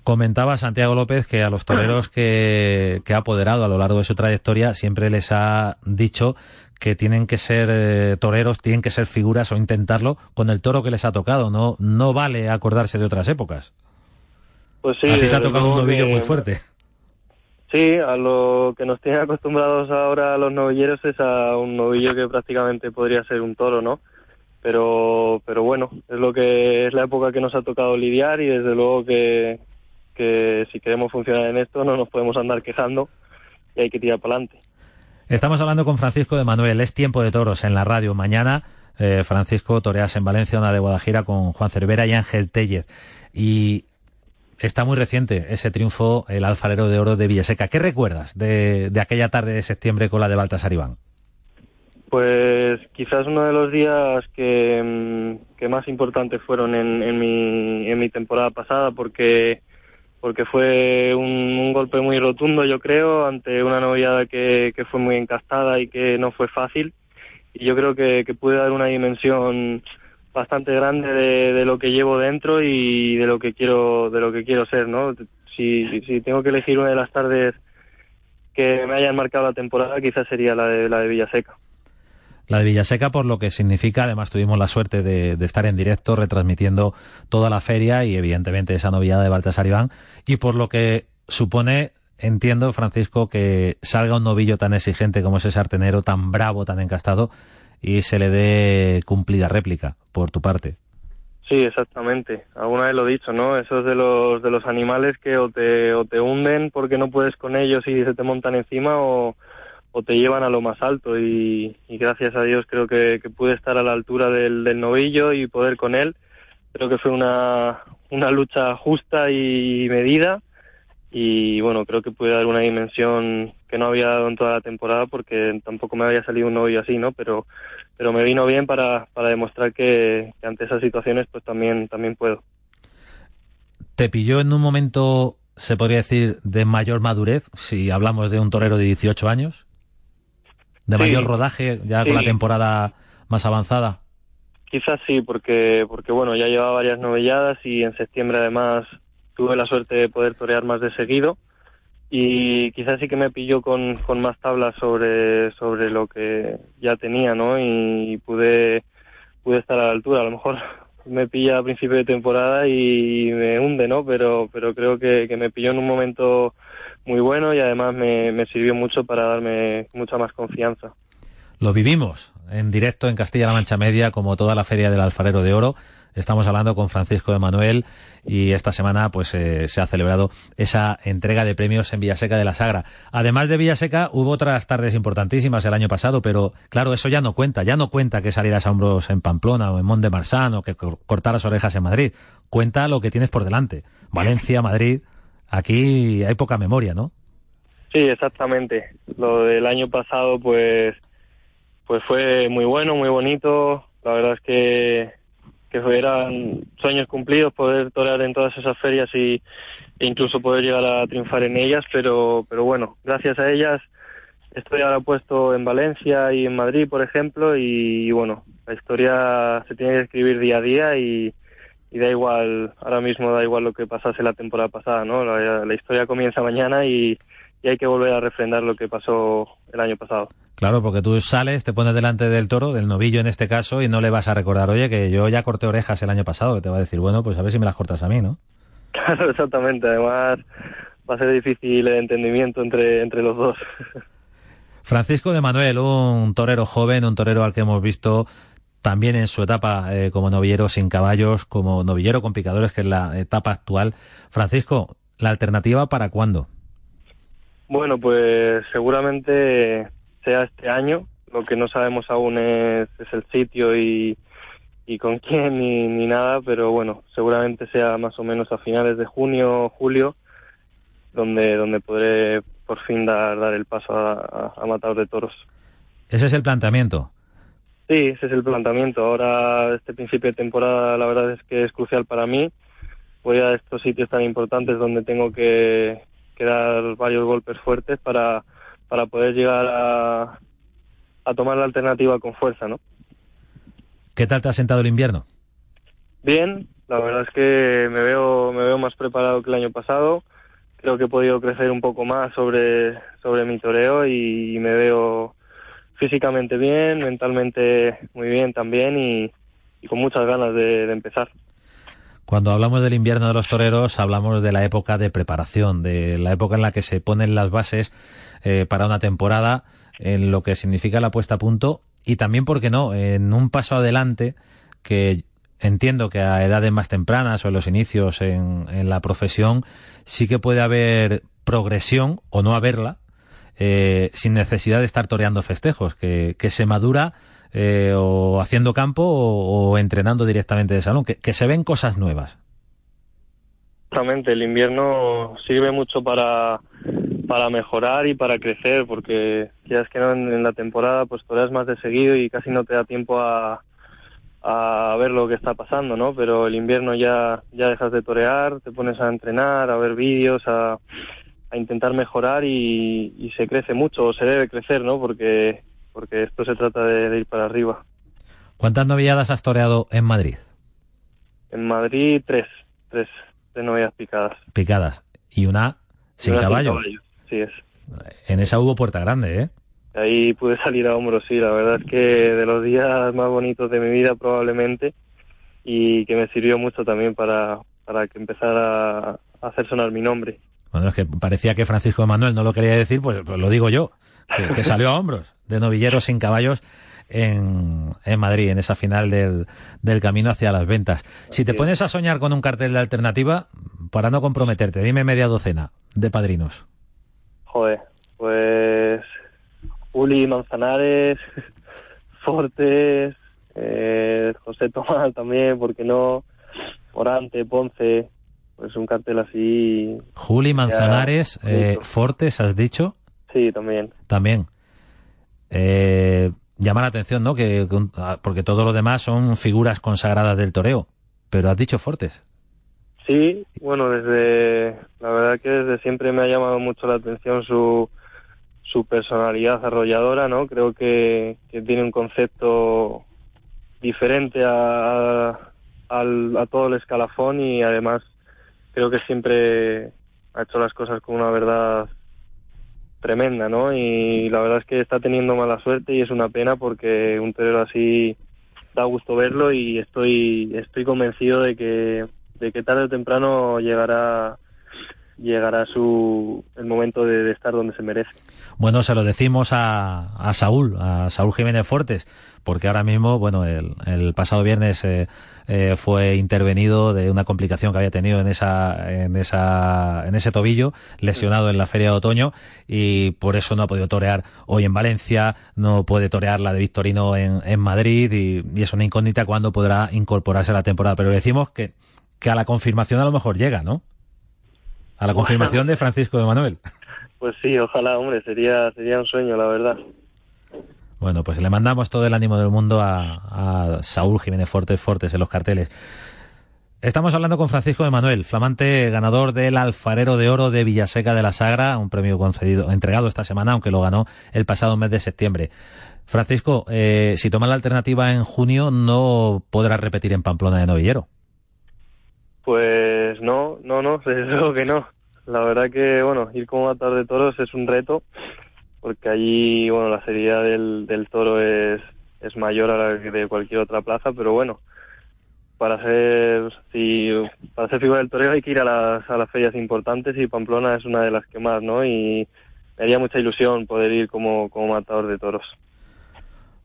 Comentaba Santiago López que a los toreros que, ha apoderado a lo largo de su trayectoria siempre les ha dicho que tienen que ser eh, toreros, tienen que ser figuras o intentarlo con el toro que les ha tocado. No, no vale acordarse de otras épocas. Pues sí. A ti te ha tocado un novillo muy fuerte. Sí, a lo que nos tienen acostumbrados ahora los novilleros es a un novillo que prácticamente podría ser un toro, ¿no? Pero, pero bueno, es lo que es la época que nos ha tocado lidiar y desde luego que, que si queremos funcionar en esto no nos podemos andar quejando y hay que tirar para adelante. Estamos hablando con Francisco de Manuel, es tiempo de toros en la radio. Mañana eh, Francisco toreas en Valencia, una de Guadajira con Juan Cervera y Ángel Tellez. Y está muy reciente ese triunfo, el alfarero de oro de Villaseca. ¿Qué recuerdas de, aquella tarde de septiembre con la de Baltasar Iván? Pues quizás uno de los días que, mm, más importantes fueron en, mi, en mi temporada pasada porque porque fue un, golpe muy rotundo, yo creo, ante una noviada que, fue muy encastada y que no fue fácil. Y yo creo que, pude dar una dimensión bastante grande de, lo que llevo dentro y de lo que quiero de lo que quiero ser, ¿no? Si, si tengo que elegir una de las tardes que me hayan marcado la temporada, quizás sería la de la de Villaseca la de Villaseca por lo que significa, además tuvimos la suerte de, estar en directo retransmitiendo toda la feria y evidentemente esa novedad de Baltasar Iván y por lo que supone, entiendo Francisco, que salga un novillo tan exigente como ese sartenero, tan bravo, tan encastado y se le dé cumplida réplica por tu parte. Sí, exactamente. Alguna vez lo he dicho, ¿no? Esos de los de los animales que o te o te hunden porque no puedes con ellos y se te montan encima o te llevan a lo más alto y, gracias a Dios creo que, pude estar a la altura del, novillo y poder con él. Creo que fue una, una lucha justa y medida y bueno, creo que pude dar una dimensión que no había dado en toda la temporada porque tampoco me había salido un novillo así, ¿no? Pero, pero me vino bien para, para demostrar que, que ante esas situaciones pues también, también puedo. ¿Te pilló en un momento, se podría decir, de mayor madurez, si hablamos de un torero de 18 años? de mayor rodaje ya con la temporada más avanzada? Quizás sí, porque, porque bueno, ya llevaba varias novelladas y en septiembre además tuve la suerte de poder torear más de seguido y quizás sí que me pilló con, con más tablas sobre, sobre lo que ya tenía, ¿no? Y pude, pude estar a la altura. A lo mejor me pilla a principio de temporada y me hunde, ¿no? Pero, pero creo que, que me pilló en un momento muy bueno y además me, sirvió mucho para darme mucha más confianza. Lo vivimos en directo en Castilla-La Mancha Media, como toda la Feria del Alfarero de Oro. Estamos hablando con Francisco de Manuel y esta semana pues eh, se ha celebrado esa entrega de premios en Villaseca de la Sagra. Además de Villaseca hubo otras tardes importantísimas el año pasado, pero claro, eso ya no cuenta. Ya no cuenta que salieras a hombros en Pamplona o en Mont de Marsan o que cortaras orejas en Madrid. Cuenta lo que tienes por delante. Valencia, Madrid, Aquí hay poca memoria, ¿no? Sí, exactamente. Lo del año pasado, pues, pues fue muy bueno, muy bonito. La verdad es que, que eran sueños cumplidos poder torear en todas esas ferias y e incluso poder llegar a triunfar en ellas. Pero, pero bueno, gracias a ellas estoy ahora puesto en Valencia y en Madrid, por ejemplo, y bueno, la historia se tiene que escribir día a día y, y da igual, ahora mismo da igual lo que pasase la temporada pasada, ¿no? La, historia comienza mañana y, hay que volver a refrendar lo que pasó el año pasado. Claro, porque tú sales, te pones delante del toro, del novillo en este caso, y no le vas a recordar, oye, que yo ya corté orejas el año pasado, que te va a decir, bueno, pues a ver si me las cortas a mí, ¿no? Claro, exactamente. Además, va a ser difícil el entendimiento entre, entre los dos. Francisco de Manuel, un torero joven, un torero al que hemos visto también en su etapa eh, como novillero sin caballos, como novillero con picadores, que es la etapa actual. Francisco, ¿la alternativa para cuándo? Bueno, pues seguramente sea este año. Lo que no sabemos aún es, el sitio y, con quién ni, nada, pero bueno, seguramente sea más o menos a finales de junio o julio, donde, donde podré por fin dar, dar el paso a, a matar de toros. Ese es el planteamiento. Sí, ese es el planteamiento. Ahora, este principio de temporada, la verdad es que es crucial para mí. Voy a estos sitios tan importantes donde tengo que, que dar varios golpes fuertes para, para poder llegar a, a tomar la alternativa con fuerza, ¿no? ¿Qué tal te ha sentado el invierno? Bien, la verdad es que me veo, me veo más preparado que el año pasado. Creo que he podido crecer un poco más sobre, sobre mi toreo y, me veo físicamente bien, mentalmente muy bien también y, con muchas ganas de, empezar. Cuando hablamos del invierno de los toreros, hablamos de la época de preparación, de la época en la que se ponen las bases eh, para una temporada, en lo que significa la puesta a punto y también, ¿por qué no?, en un paso adelante que entiendo que a edades más tempranas o en los inicios en, la profesión sí que puede haber progresión o no haberla eh, sin necesidad de estar toreando festejos, que, se madura eh, o haciendo campo o, entrenando directamente de salón, que, se ven cosas nuevas. Exactamente, el invierno sirve mucho para, para mejorar y para crecer, porque ya es que no en, la temporada pues toreas más de seguido y casi no te da tiempo a, a ver lo que está pasando, ¿no? Pero el invierno ya, ya dejas de torear, te pones a entrenar, a ver vídeos, a, intentar mejorar y, se crece mucho, o se debe crecer, ¿no? Porque, porque esto se trata de, ir para arriba. ¿Cuántas novilladas has toreado en Madrid? En Madrid tres, tres, tres novilladas picadas. Picadas. ¿Y una sin caballo? Sí es. En esa hubo puerta grande, ¿eh? Ahí pude salir a hombros, sí, la verdad es que de los días más bonitos de mi vida probablemente y que me sirvió mucho también para, para que empezara a hacer sonar mi nombre. Bueno, es que parecía que Francisco Emanuel no lo quería decir, pues, pues lo digo yo, que, salió a hombros de novilleros sin caballos en, en Madrid, en esa final del, del camino hacia las ventas. Si te pones a soñar con un cartel de alternativa, para no comprometerte, dime media docena de padrinos. Joder, pues Juli Manzanares, Fortes, eh, José Tomás también, porque no? Morante, Ponce, pues un cartel así. Juli Manzanares, eh, Fortes, ¿has dicho? Sí, también. También. Eh, llama la atención, ¿no? Que ah, porque todo lo demás son figuras consagradas del toreo, pero has dicho Fortes. Sí, bueno, desde la verdad que desde siempre me ha llamado mucho la atención su su personalidad arrolladora, ¿no? Creo que, tiene un concepto diferente a, a, todo el escalafón y además creo que siempre ha hecho las cosas con una verdad tremenda, ¿no? Y la verdad es que está teniendo mala suerte y es una pena porque un torero así da gusto verlo y estoy estoy convencido de que de que tarde o temprano llegará llegará su el momento de, estar donde se merece. Bueno, se lo decimos a, a, Saúl, a Saúl Jiménez Fuertes, porque ahora mismo, bueno, el, pasado viernes eh, eh, fue intervenido de una complicación que había tenido en esa, en esa, en ese tobillo, lesionado en la feria de otoño, y por eso no ha podido torear hoy en Valencia, no puede torear la de Victorino en, en Madrid, y, es una incógnita cuándo podrá incorporarse a la temporada. Pero decimos que, que a la confirmación a lo mejor llega, ¿no? A la confirmación de Francisco de Manuel. Pues sí, ojalá, hombre, sería, sería un sueño, la verdad. Bueno, pues le mandamos todo el ánimo del mundo a, Saúl Jiménez Fortes Fortes en los carteles. Estamos hablando con Francisco de Manuel, flamante ganador del Alfarero de Oro de Villaseca de la Sagra, un premio concedido, entregado esta semana, aunque lo ganó el pasado mes de septiembre. Francisco, eh, si toma la alternativa en junio, no podrá repetir en Pamplona de Novillero. Pues no, no, no, desde que no. La verdad que, bueno, ir como matar de toros es un reto, porque allí, bueno, la seriedad del, toro es, es mayor a la de cualquier otra plaza, pero bueno, para ser, si, para ser figura del toreo hay que ir a las, a las ferias importantes y Pamplona es una de las que más, ¿no? Y me haría mucha ilusión poder ir como, como matador de toros.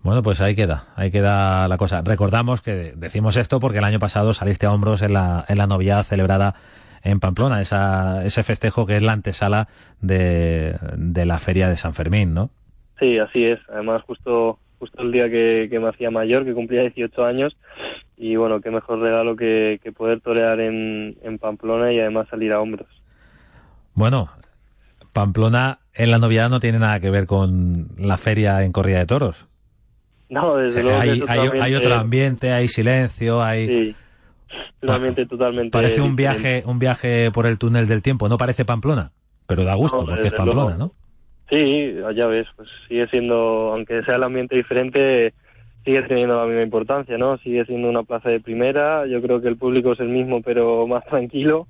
Bueno, pues ahí queda, ahí queda la cosa. Recordamos que decimos esto porque el año pasado saliste a hombros en la, en la celebrada en Pamplona, esa, ese festejo que es la antesala de, de la feria de San Fermín, ¿no? Sí, así es. Además, justo justo el día que, que me hacía mayor, que cumplía 18 años, y bueno, qué mejor regalo que, que poder torear en, en Pamplona y además salir a hombros. Bueno, Pamplona en la novedad no tiene nada que ver con la feria en Corrida de Toros. No, desde luego. Hay, hay, otro ambiente, hay silencio, hay. Sí, totalmente, totalmente. Parece un viaje, un viaje por el túnel del tiempo, ¿no parece Pamplona? pero da gusto porque es Pamplona, ¿no? Sí, ya ves, pues sigue siendo, aunque sea el ambiente diferente, sigue teniendo la misma importancia, ¿no? Sigue siendo una plaza de primera, yo creo que el público es el mismo, pero más tranquilo,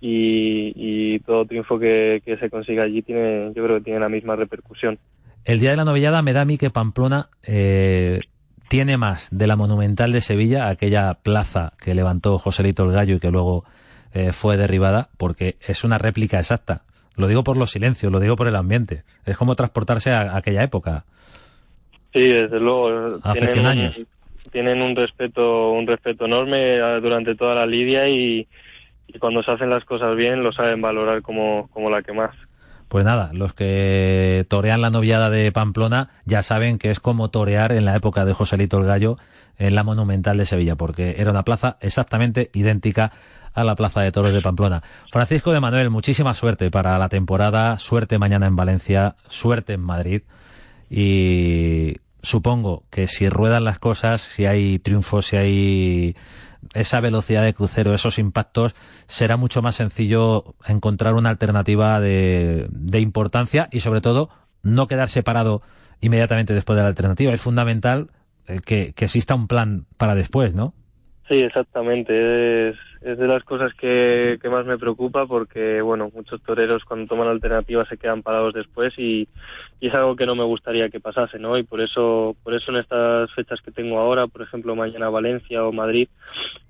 y, todo triunfo que, se consiga allí tiene, yo creo que tiene la misma repercusión. El día de la novillada me da a mí que Pamplona eh, tiene más de la Monumental de Sevilla, aquella plaza que levantó Joselito el Gallo y que luego eh, fue derribada, porque es una réplica exacta. Lo digo por los silencios, lo digo por el ambiente. Es como transportarse a, aquella época. Sí, desde luego. Hace tienen, años. tienen un respeto, un respeto enorme eh, durante toda la lidia y, y cuando se hacen las cosas bien lo saben valorar como, como la que más. Pues nada, los que torean la noviada de Pamplona ya saben que es como torear en la época de Joselito el Gallo en la Monumental de Sevilla, porque era una plaza exactamente idéntica a la Plaza de Toros de Pamplona. Francisco de Manuel, muchísima suerte para la temporada, suerte mañana en Valencia, suerte en Madrid y supongo que si ruedan las cosas, si hay triunfos, si hay esa velocidad de crucero, esos impactos, será mucho más sencillo encontrar una alternativa de, de importancia y sobre todo no quedar separado inmediatamente después de la alternativa. Es fundamental eh, que, que exista un plan para después, ¿no? Sí, exactamente. Es, es de las cosas que, que, más me preocupa porque, bueno, muchos toreros cuando toman alternativas se quedan parados después y, y, es algo que no me gustaría que pasase, ¿no? Y por eso, por eso en estas fechas que tengo ahora, por ejemplo, mañana Valencia o Madrid,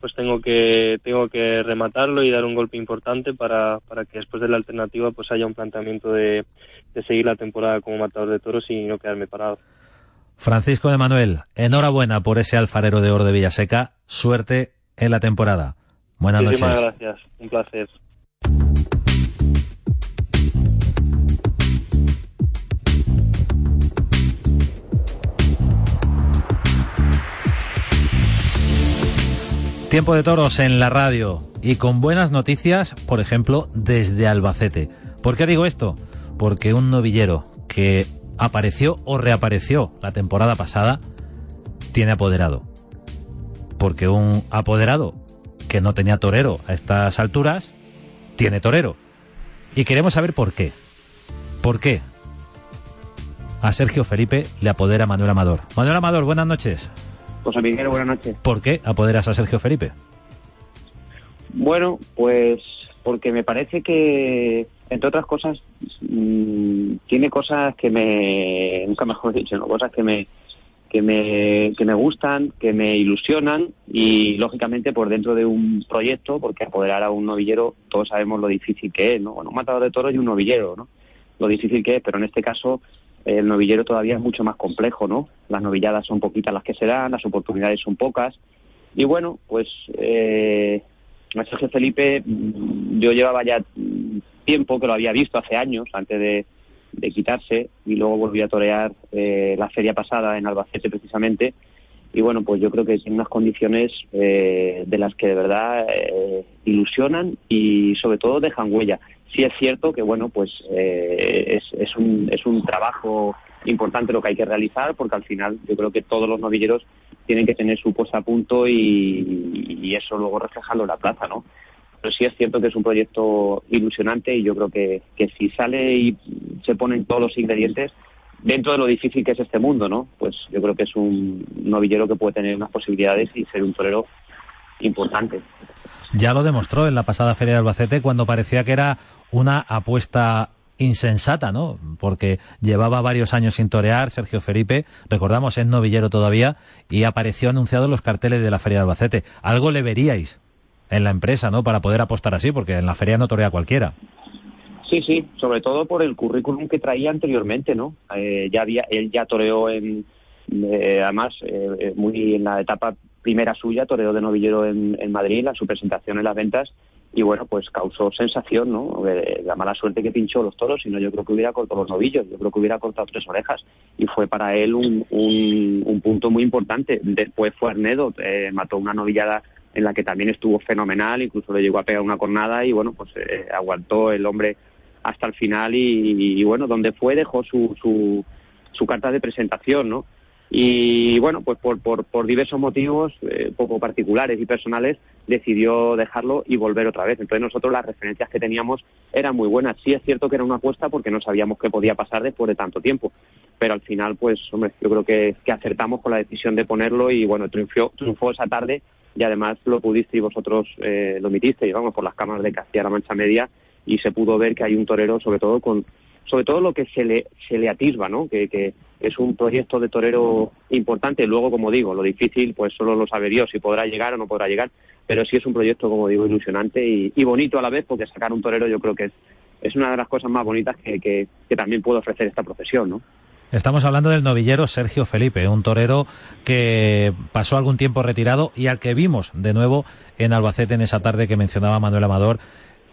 pues tengo que, tengo que rematarlo y dar un golpe importante para, para que después de la alternativa pues haya un planteamiento de, de seguir la temporada como matador de toros y no quedarme parado. Francisco de Manuel, enhorabuena por ese alfarero de oro de Villaseca. Suerte en la temporada. Buenas noches. Muchísimas gracias. Un placer. Tiempo de toros en la radio y con buenas noticias, por ejemplo, desde Albacete. ¿Por qué digo esto? Porque un novillero que apareció o reapareció la temporada pasada, tiene apoderado. Porque un apoderado que no tenía torero a estas alturas, tiene torero. Y queremos saber por qué. ¿Por qué? A Sergio Felipe le apodera Manuel Amador. Manuel Amador, buenas noches. José Miguel, buenas noches. ¿Por qué apoderas a Sergio Felipe? Bueno, pues porque me parece que entre otras cosas, mm, tiene cosas que me, nunca mejor dicho, cosas que me, que me, que me gustan, que me ilusionan y lógicamente por dentro de un proyecto, porque apoderar a un novillero todos sabemos lo difícil que es, ¿no? Bueno, un matador de toros y un novillero, ¿no? Lo difícil que es, pero en este caso el novillero todavía es mucho más complejo, ¿no? Las novilladas son poquitas las que se dan, las oportunidades son pocas y bueno, pues eh, Felipe mm, yo llevaba ya tiempo, que lo había visto hace años, antes de, quitarse, y luego volví a torear eh, la feria pasada en Albacete precisamente. Y bueno, pues yo creo que tiene unas condiciones eh, de las que de verdad eh, ilusionan y sobre todo dejan huella. Sí es cierto que bueno, pues es, es, un, es un trabajo importante lo que hay que realizar porque al final yo creo que todos los novilleros tienen que tener su puesta a punto y, y eso luego reflejarlo en la plaza, ¿no? pero sí es cierto que es un proyecto ilusionante y yo creo que, que si sale y se ponen todos los ingredientes dentro de lo difícil que es este mundo, ¿no? Pues yo creo que es un novillero que puede tener unas posibilidades y ser un torero importante. Ya lo demostró en la pasada Feria de Albacete cuando parecía que era una apuesta insensata, ¿no? Porque llevaba varios años sin torear Sergio Felipe, recordamos, es novillero todavía, y apareció anunciado en los carteles de la Feria de Albacete. Algo le veríais en la empresa, ¿no? Para poder apostar así, porque en la feria no torea cualquiera. Sí, sí, sobre todo por el currículum que traía anteriormente, ¿no? Eh, ya había, él ya toreó en, eh, además, eh, muy en la etapa primera suya, toreó de novillero en, en Madrid, la su presentación en las ventas, y bueno, pues causó sensación, ¿no? la mala suerte que pinchó los toros, sino yo creo que hubiera cortado los novillos, yo creo que hubiera cortado tres orejas, y fue para él un, un, un punto muy importante. Después fue Arnedo, mató una novillada en la que también estuvo fenomenal, incluso le llegó a pegar una cornada y bueno, pues eh, aguantó el hombre hasta el final y, bueno, donde fue dejó su, su, su carta de presentación, ¿no? Y bueno, pues por, por, por diversos motivos, eh, poco particulares y personales, decidió dejarlo y volver otra vez. Entonces nosotros las referencias que teníamos eran muy buenas. Sí es cierto que era una apuesta porque no sabíamos qué podía pasar después de tanto tiempo, pero al final, pues hombre, yo creo que, acertamos con la decisión de ponerlo y bueno, triunfó, triunfó esa tarde y además lo pudiste y vosotros eh, lo emitisteis, vamos, por las cámaras de Castilla-La Mancha Media y se pudo ver que hay un torero sobre todo con sobre todo lo que se le, se le atisba, ¿no? Que, que es un proyecto de torero importante. Luego, como digo, lo difícil, pues solo lo sabe Dios si podrá llegar o no podrá llegar. Pero sí es un proyecto, como digo, ilusionante y, bonito a la vez, porque sacar un torero yo creo que es, es una de las cosas más bonitas que, que, que también puede ofrecer esta profesión, ¿no? Estamos hablando del novillero Sergio Felipe, un torero que pasó algún tiempo retirado y al que vimos de nuevo en Albacete en esa tarde que mencionaba Manuel Amador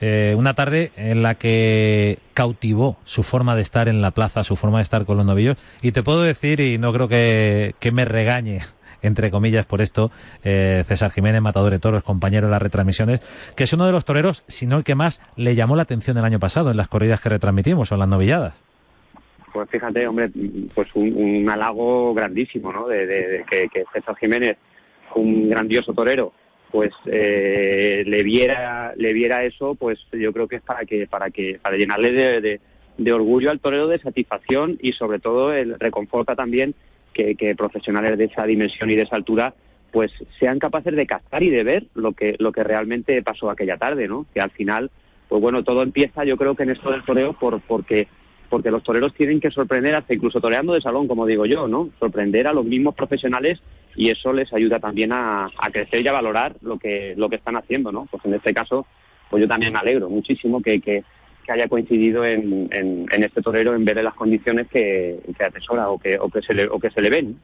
eh, una tarde en la que cautivó su forma de estar en la plaza, su forma de estar con los novillos. Y te puedo decir, y no creo que, que me regañe, entre comillas, por esto, eh, César Jiménez, matador de toros, compañero de las retransmisiones, que es uno de los toreros, si no el que más le llamó la atención el año pasado en las corridas que retransmitimos o en las novilladas. Pues fíjate, hombre, pues un, un halago grandísimo, ¿no? De, de, de que, que César Jiménez, un grandioso torero, pues eh, le viera le viera eso pues yo creo que es para que para que para llenarle de, de, de orgullo al torero de satisfacción y sobre todo el reconforta también que, que, profesionales de esa dimensión y de esa altura pues sean capaces de captar y de ver lo que lo que realmente pasó aquella tarde no que al final pues bueno todo empieza yo creo que en esto del toreo por porque porque los toreros tienen que sorprender hasta incluso toreando de salón como digo yo no sorprender a los mismos profesionales y eso les ayuda también a, crecer y a valorar lo que lo que están haciendo no pues en este caso pues yo también me alegro muchísimo que, que, que haya coincidido en, en, en, este torero en ver las condiciones que, que atesora o que, o que se le o que se le ven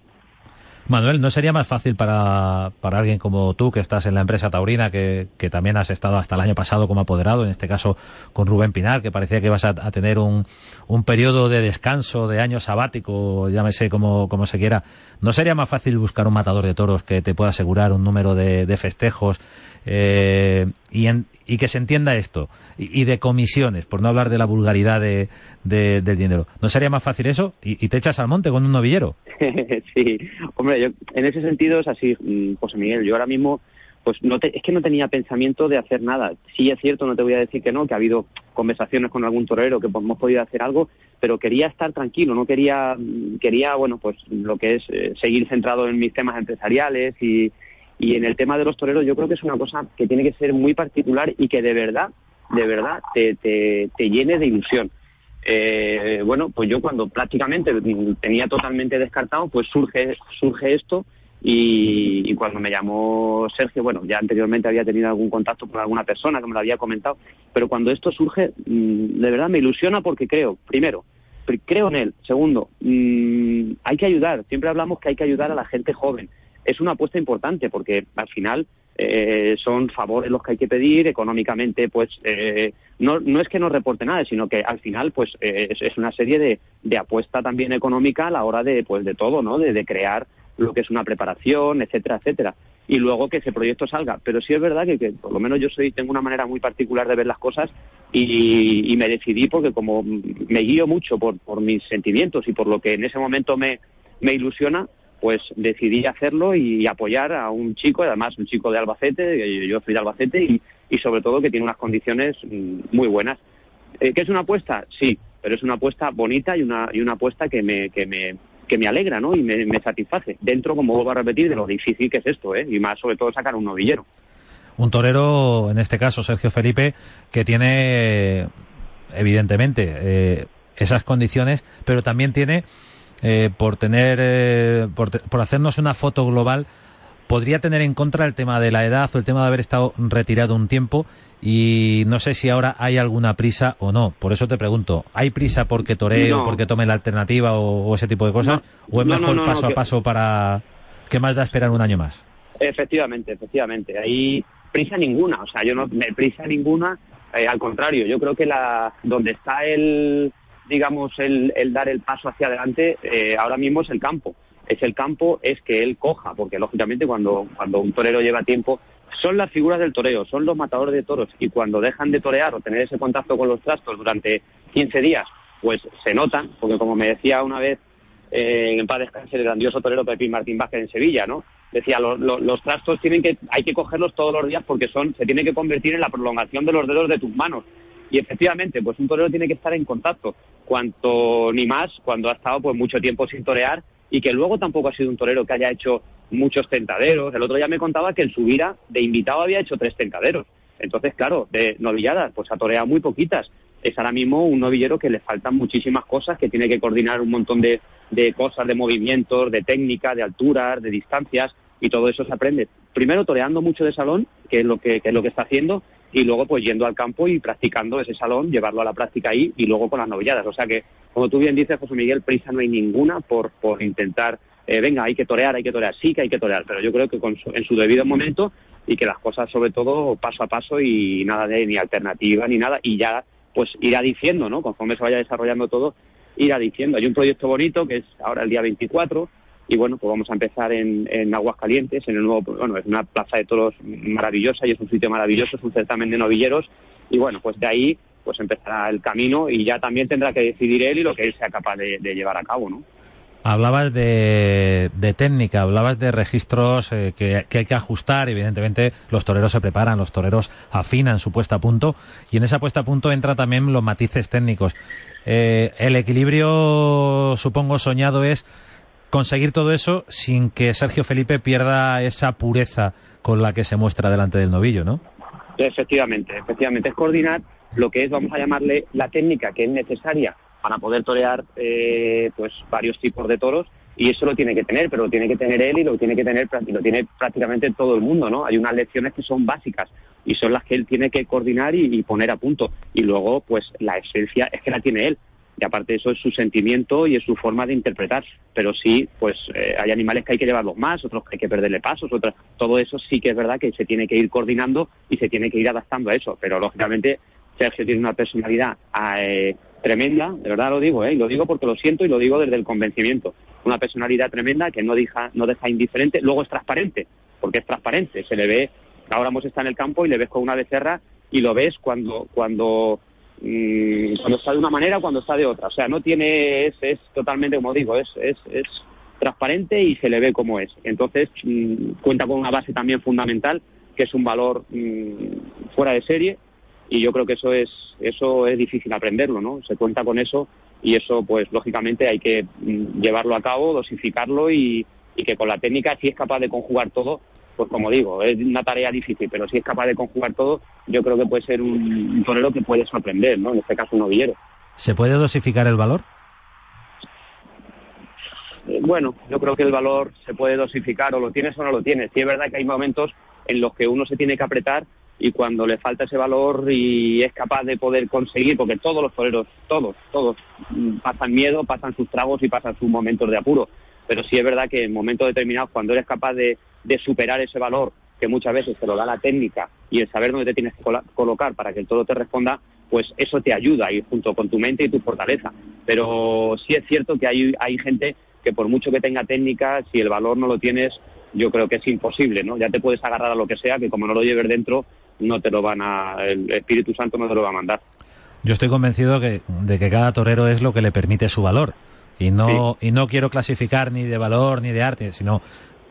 Manuel, ¿no sería más fácil para, para alguien como tú, que estás en la empresa taurina, que, que, también has estado hasta el año pasado como apoderado, en este caso con Rubén Pinar, que parecía que ibas a, tener un, un periodo de descanso, de año sabático, llámese como, como se quiera, ¿no sería más fácil buscar un matador de toros que te pueda asegurar un número de, de festejos eh, y, en, y que se entienda esto, y, de comisiones, por no hablar de la vulgaridad de, de, del dinero. ¿No sería más fácil eso? Y, te echas al monte con un novillero. sí, hombre, yo, en ese sentido es así, mm, José Miguel. Yo ahora mismo, pues no te, es que no tenía pensamiento de hacer nada. Sí es cierto, no te voy a decir que no, que ha habido conversaciones con algún torero que hemos podido hacer algo, pero quería estar tranquilo, no quería, quería bueno, pues lo que es eh, seguir centrado en mis temas empresariales y, y en el tema de los toreros yo creo que es una cosa que tiene que ser muy particular y que de verdad, de verdad te, te, te llene de ilusión. Eh, bueno, pues yo cuando prácticamente tenía totalmente descartado, pues surge, surge esto y, y, cuando me llamó Sergio, bueno, ya anteriormente había tenido algún contacto con alguna persona que me lo había comentado, pero cuando esto surge, mmm, de verdad me ilusiona porque creo, primero, creo en él, segundo, mmm, hay que ayudar, siempre hablamos que hay que ayudar a la gente joven, es una apuesta importante porque al final eh, son favores los que hay que pedir económicamente pues eh, no, no es que no reporte nada sino que al final pues eh, es, una serie de, de, apuesta también económica a la hora de pues de todo no de, de, crear lo que es una preparación etcétera etcétera. Y luego que ese proyecto salga. Pero sí es verdad que, que por lo menos yo soy tengo una manera muy particular de ver las cosas y, y me decidí porque como me guío mucho por, por mis sentimientos y por lo que en ese momento me, me ilusiona pues decidí hacerlo y apoyar a un chico, además un chico de Albacete, yo soy de Albacete, y, sobre todo que tiene unas condiciones muy buenas. Eh, ¿Qué es una apuesta? Sí, pero es una apuesta bonita y una, y una apuesta que me, que me, que me alegra ¿no? y me, me satisface. Dentro, como vuelvo a repetir, de lo difícil que es esto, ¿eh? y más sobre todo sacar un novillero. Un torero, en este caso Sergio Felipe, que tiene evidentemente eh, esas condiciones, pero también tiene eh, por tener, eh, por, por, hacernos una foto global, podría tener en contra el tema de la edad o el tema de haber estado retirado un tiempo y no sé si ahora hay alguna prisa o no. Por eso te pregunto, ¿hay prisa porque toree no. o porque tome la alternativa o, o ese tipo de cosas? No, ¿O es mejor paso a paso para... ¿Qué más da esperar un año más? Efectivamente, efectivamente. Hay prisa ninguna, o sea, yo no, me prisa ninguna, eh, al contrario, yo creo que la donde está el digamos, el, el dar el paso hacia adelante, eh, ahora mismo es el campo. Es el campo, es que él coja, porque lógicamente cuando, cuando un torero lleva tiempo, son las figuras del toreo, son los matadores de toros, y cuando dejan de torear o tener ese contacto con los trastos durante 15 días, pues se notan, porque como me decía una vez eh, en paz descanse el grandioso torero Pepín Martín Vázquez en Sevilla, ¿no? Decía, los trastos tienen que, hay que cogerlos todos los días porque son, se tiene que convertir en la prolongación de los dedos de tus manos. Y efectivamente, pues un torero tiene que estar en contacto, cuanto ni más cuando ha estado pues mucho tiempo sin torear y que luego tampoco ha sido un torero que haya hecho muchos tentaderos. El otro día me contaba que en su vida de invitado había hecho tres tentaderos. Entonces, claro, de novilladas, pues ha toreado muy poquitas. Es ahora mismo un novillero que le faltan muchísimas cosas, que tiene que coordinar un montón de, de cosas, de movimientos, de técnica, de alturas, de distancias, y todo eso se aprende. Primero toreando mucho de salón, que es lo que, es lo que está haciendo, y luego pues yendo al campo y practicando ese salón, llevarlo a la práctica ahí y luego con las novilladas. O sea que, como tú bien dices, José Miguel, prisa no hay ninguna por, por intentar, eh, venga, hay que torear, hay que torear, sí que hay que torear, pero yo creo que con en su debido momento y que las cosas sobre todo paso a paso y nada de ni alternativa ni nada y ya pues irá diciendo, ¿no? Conforme se vaya desarrollando todo, irá diciendo. Hay un proyecto bonito que es ahora el día 24 y bueno, pues vamos a empezar en, en Aguascalientes, en el nuevo, bueno, es una plaza de toros maravillosa y es un sitio maravilloso, es un certamen de novilleros y bueno, pues de ahí pues empezará el camino y ya también tendrá que decidir él y lo que él sea capaz de, llevar a cabo, ¿no? Hablabas de, de técnica, hablabas de registros eh, que, que, hay que ajustar. Evidentemente, los toreros se preparan, los toreros afinan su puesta a punto y en esa puesta a punto entra también los matices técnicos. Eh, el equilibrio, supongo, soñado es conseguir todo eso sin que Sergio Felipe pierda esa pureza con la que se muestra delante del novillo, ¿no? Efectivamente, efectivamente. Es coordinar lo que es, vamos a llamarle, la técnica que es necesaria para poder torear eh, pues varios tipos de toros y eso lo tiene que tener, pero lo tiene que tener él y lo tiene que tener y lo tiene prácticamente todo el mundo, ¿no? Hay unas lecciones que son básicas y son las que él tiene que coordinar y poner a punto. Y luego, pues la esencia es que la tiene él y aparte de eso es su sentimiento y es su forma de interpretar. Pero sí, pues eh, hay animales que hay que llevarlos más, otros que hay que perderle pasos, otros, todo eso sí que es verdad que se tiene que ir coordinando y se tiene que ir adaptando a eso. Pero lógicamente Sergio tiene una personalidad eh, tremenda, de verdad lo digo, ¿eh? lo digo porque lo siento y lo digo desde el convencimiento. Una personalidad tremenda que no deja, no deja indiferente, luego es transparente, porque es transparente, se le ve, ahora hemos estado en el campo y le ves con una becerra y lo ves cuando, cuando y cuando está de una manera cuando está de otra. O sea, no tiene, es, es totalmente, como digo, es, es, es transparente y se le ve como es. Entonces, mm, cuenta con una base también fundamental, que es un valor mm, fuera de serie, y yo creo que eso es, eso es difícil aprenderlo, ¿no? Se cuenta con eso y eso, pues, lógicamente hay que mm, llevarlo a cabo, dosificarlo y, y que con la técnica, si es capaz de conjugar todo, pues como digo, es una tarea difícil, pero si es capaz de conjugar todo, yo creo que puede ser un, torero que puede sorprender, ¿no? En este caso un novillero. ¿Se puede dosificar el valor? Eh, bueno, yo creo que el valor se puede dosificar o lo tienes o no lo tienes. Sí es verdad que hay momentos en los que uno se tiene que apretar y cuando le falta ese valor y es capaz de poder conseguir, porque todos los toreros, todos, todos, mm, pasan miedo, pasan sus tragos y pasan sus momentos de apuro. Pero sí es verdad que en momentos determinados, cuando eres capaz de, de superar ese valor que muchas veces te lo da la técnica y el saber dónde te tienes que colocar para que el todo te responda, pues eso te ayuda y junto con tu mente y tu fortaleza. Pero sí es cierto que hay, hay gente que por mucho que tenga técnica, si el valor no lo tienes, yo creo que es imposible, ¿no? Ya te puedes agarrar a lo que sea, que como no lo lleves dentro, no te lo van a, el Espíritu Santo no te lo va a mandar. Yo estoy convencido de que cada torero es lo que le permite su valor. Y no, y no quiero clasificar ni de valor ni de arte, sino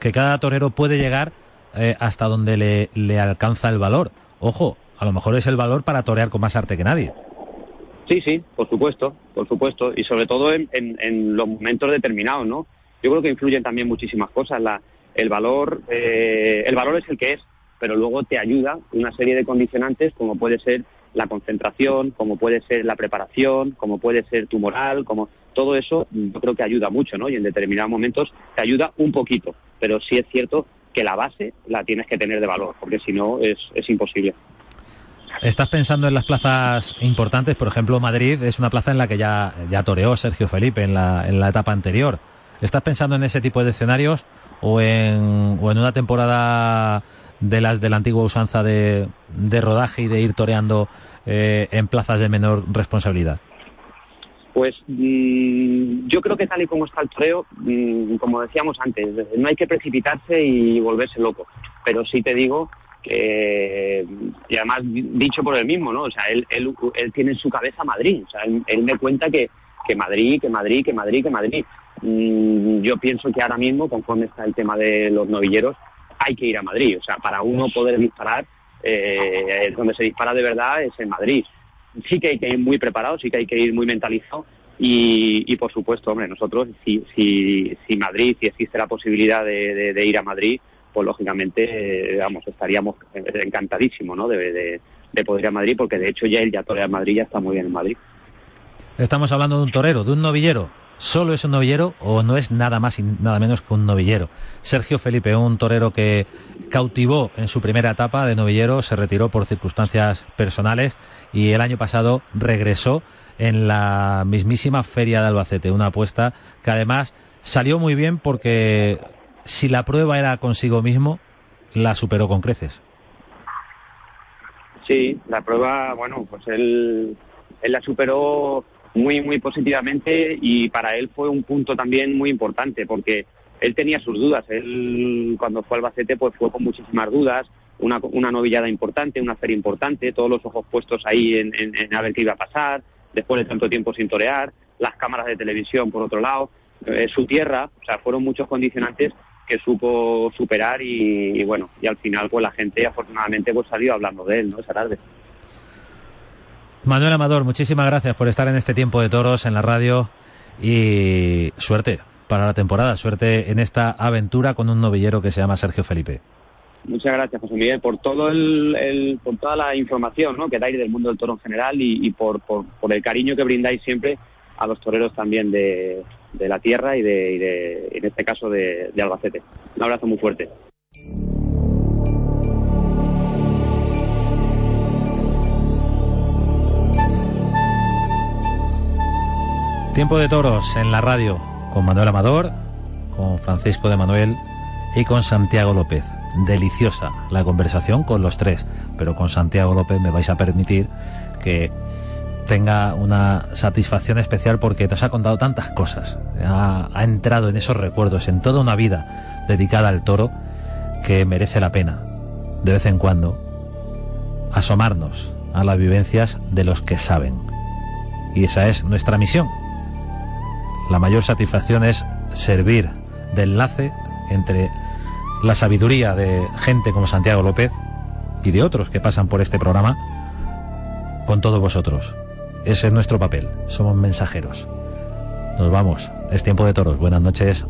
que cada torero puede llegar eh, hasta donde le, le alcanza el valor. Ojo, a lo mejor es el valor para torear con más arte que nadie. Sí, sí, por supuesto, por supuesto, y sobre todo en, en, los momentos determinados, ¿no? Yo creo que influyen también muchísimas cosas. La, el valor, eh, el valor es el que es, pero luego te ayuda una serie de condicionantes como puede ser la concentración, como puede ser la preparación, como puede ser tu moral, como todo eso yo creo que ayuda mucho, ¿no? Y en determinados momentos te ayuda un poquito, pero sí es cierto que la base la tienes que tener de valor, porque si no es, es imposible. ¿Estás pensando en las plazas importantes? Por ejemplo, Madrid es una plaza en la que ya, ya toreó Sergio Felipe en la, en la etapa anterior. ¿Estás pensando en ese tipo de escenarios o en, o en una temporada de las de la antigua usanza de, rodaje y de ir toreando eh, en plazas de menor responsabilidad? Pues mm, yo creo que tal y como está el toreo, mm, como decíamos antes, no hay que precipitarse y volverse loco. Pero sí te digo que, y además dicho por él mismo, ¿no? O sea, él, tiene en su cabeza Madrid. O sea, él, me cuenta que, que Madrid, que Madrid, que Madrid, que Madrid. mm, yo pienso que ahora mismo, conforme está el tema de los novilleros, hay que ir a Madrid. O sea, para uno poder disparar, eh, donde se dispara de verdad es en Madrid. Sí que hay que ir muy preparado, sí que hay que ir muy mentalizado. Y, por supuesto, hombre, nosotros, si, si, si Madrid, si existe la posibilidad de, ir a Madrid, pues lógicamente, eh, vamos, estaríamos encantadísimos, ¿no? De, de, poder ir a Madrid, porque de hecho ya el ya torea Madrid ya está muy bien en Madrid. Estamos hablando de un torero, de un novillero solo es un novillero o no es nada más y nada menos que un novillero. Sergio Felipe, un torero que cautivó en su primera etapa de novillero, se retiró por circunstancias personales y el año pasado regresó en la mismísima Feria de Albacete, una apuesta que además salió muy bien porque si la prueba era consigo mismo, la superó con creces. Sí, la prueba, bueno, pues él, él la superó muy, muy positivamente y para él fue un punto también muy importante porque él tenía sus dudas. Él cuando fue al Albacete pues fue con muchísimas dudas, una, una novillada importante, una feria importante, todos los ojos puestos ahí en, en, a ver qué iba a pasar, después de tanto tiempo sin torear, las cámaras de televisión por otro lado, eh, su tierra, o sea, fueron muchos condicionantes que supo superar y, y, bueno, y al final pues la gente afortunadamente pues salió hablando de él, ¿no? Esa tarde. Manuel Amador, muchísimas gracias por estar en este tiempo de toros en la radio y suerte para la temporada, suerte en esta aventura con un novillero que se llama Sergio Felipe. Muchas gracias, José Miguel, por todo el, por toda la información ¿no? que dais del mundo del toro en general y, por, por, el cariño que brindáis siempre a los toreros también de, la tierra y de, en este caso de Albacete. Un abrazo muy fuerte. Tiempo de toros en la radio con Manuel Amador, con Francisco de Manuel y con Santiago López. Deliciosa la conversación con los tres, pero con Santiago López me vais a permitir que tenga una satisfacción especial porque nos ha contado tantas cosas, ha, ha entrado en esos recuerdos, en toda una vida dedicada al toro que merece la pena, de vez en cuando, asomarnos a las vivencias de los que saben. Y esa es nuestra misión, la mayor satisfacción es servir de enlace entre la sabiduría de gente como Santiago López y de otros que pasan por este programa con todos vosotros. Ese es nuestro papel, somos mensajeros. Nos vamos, es tiempo de toros. Buenas noches.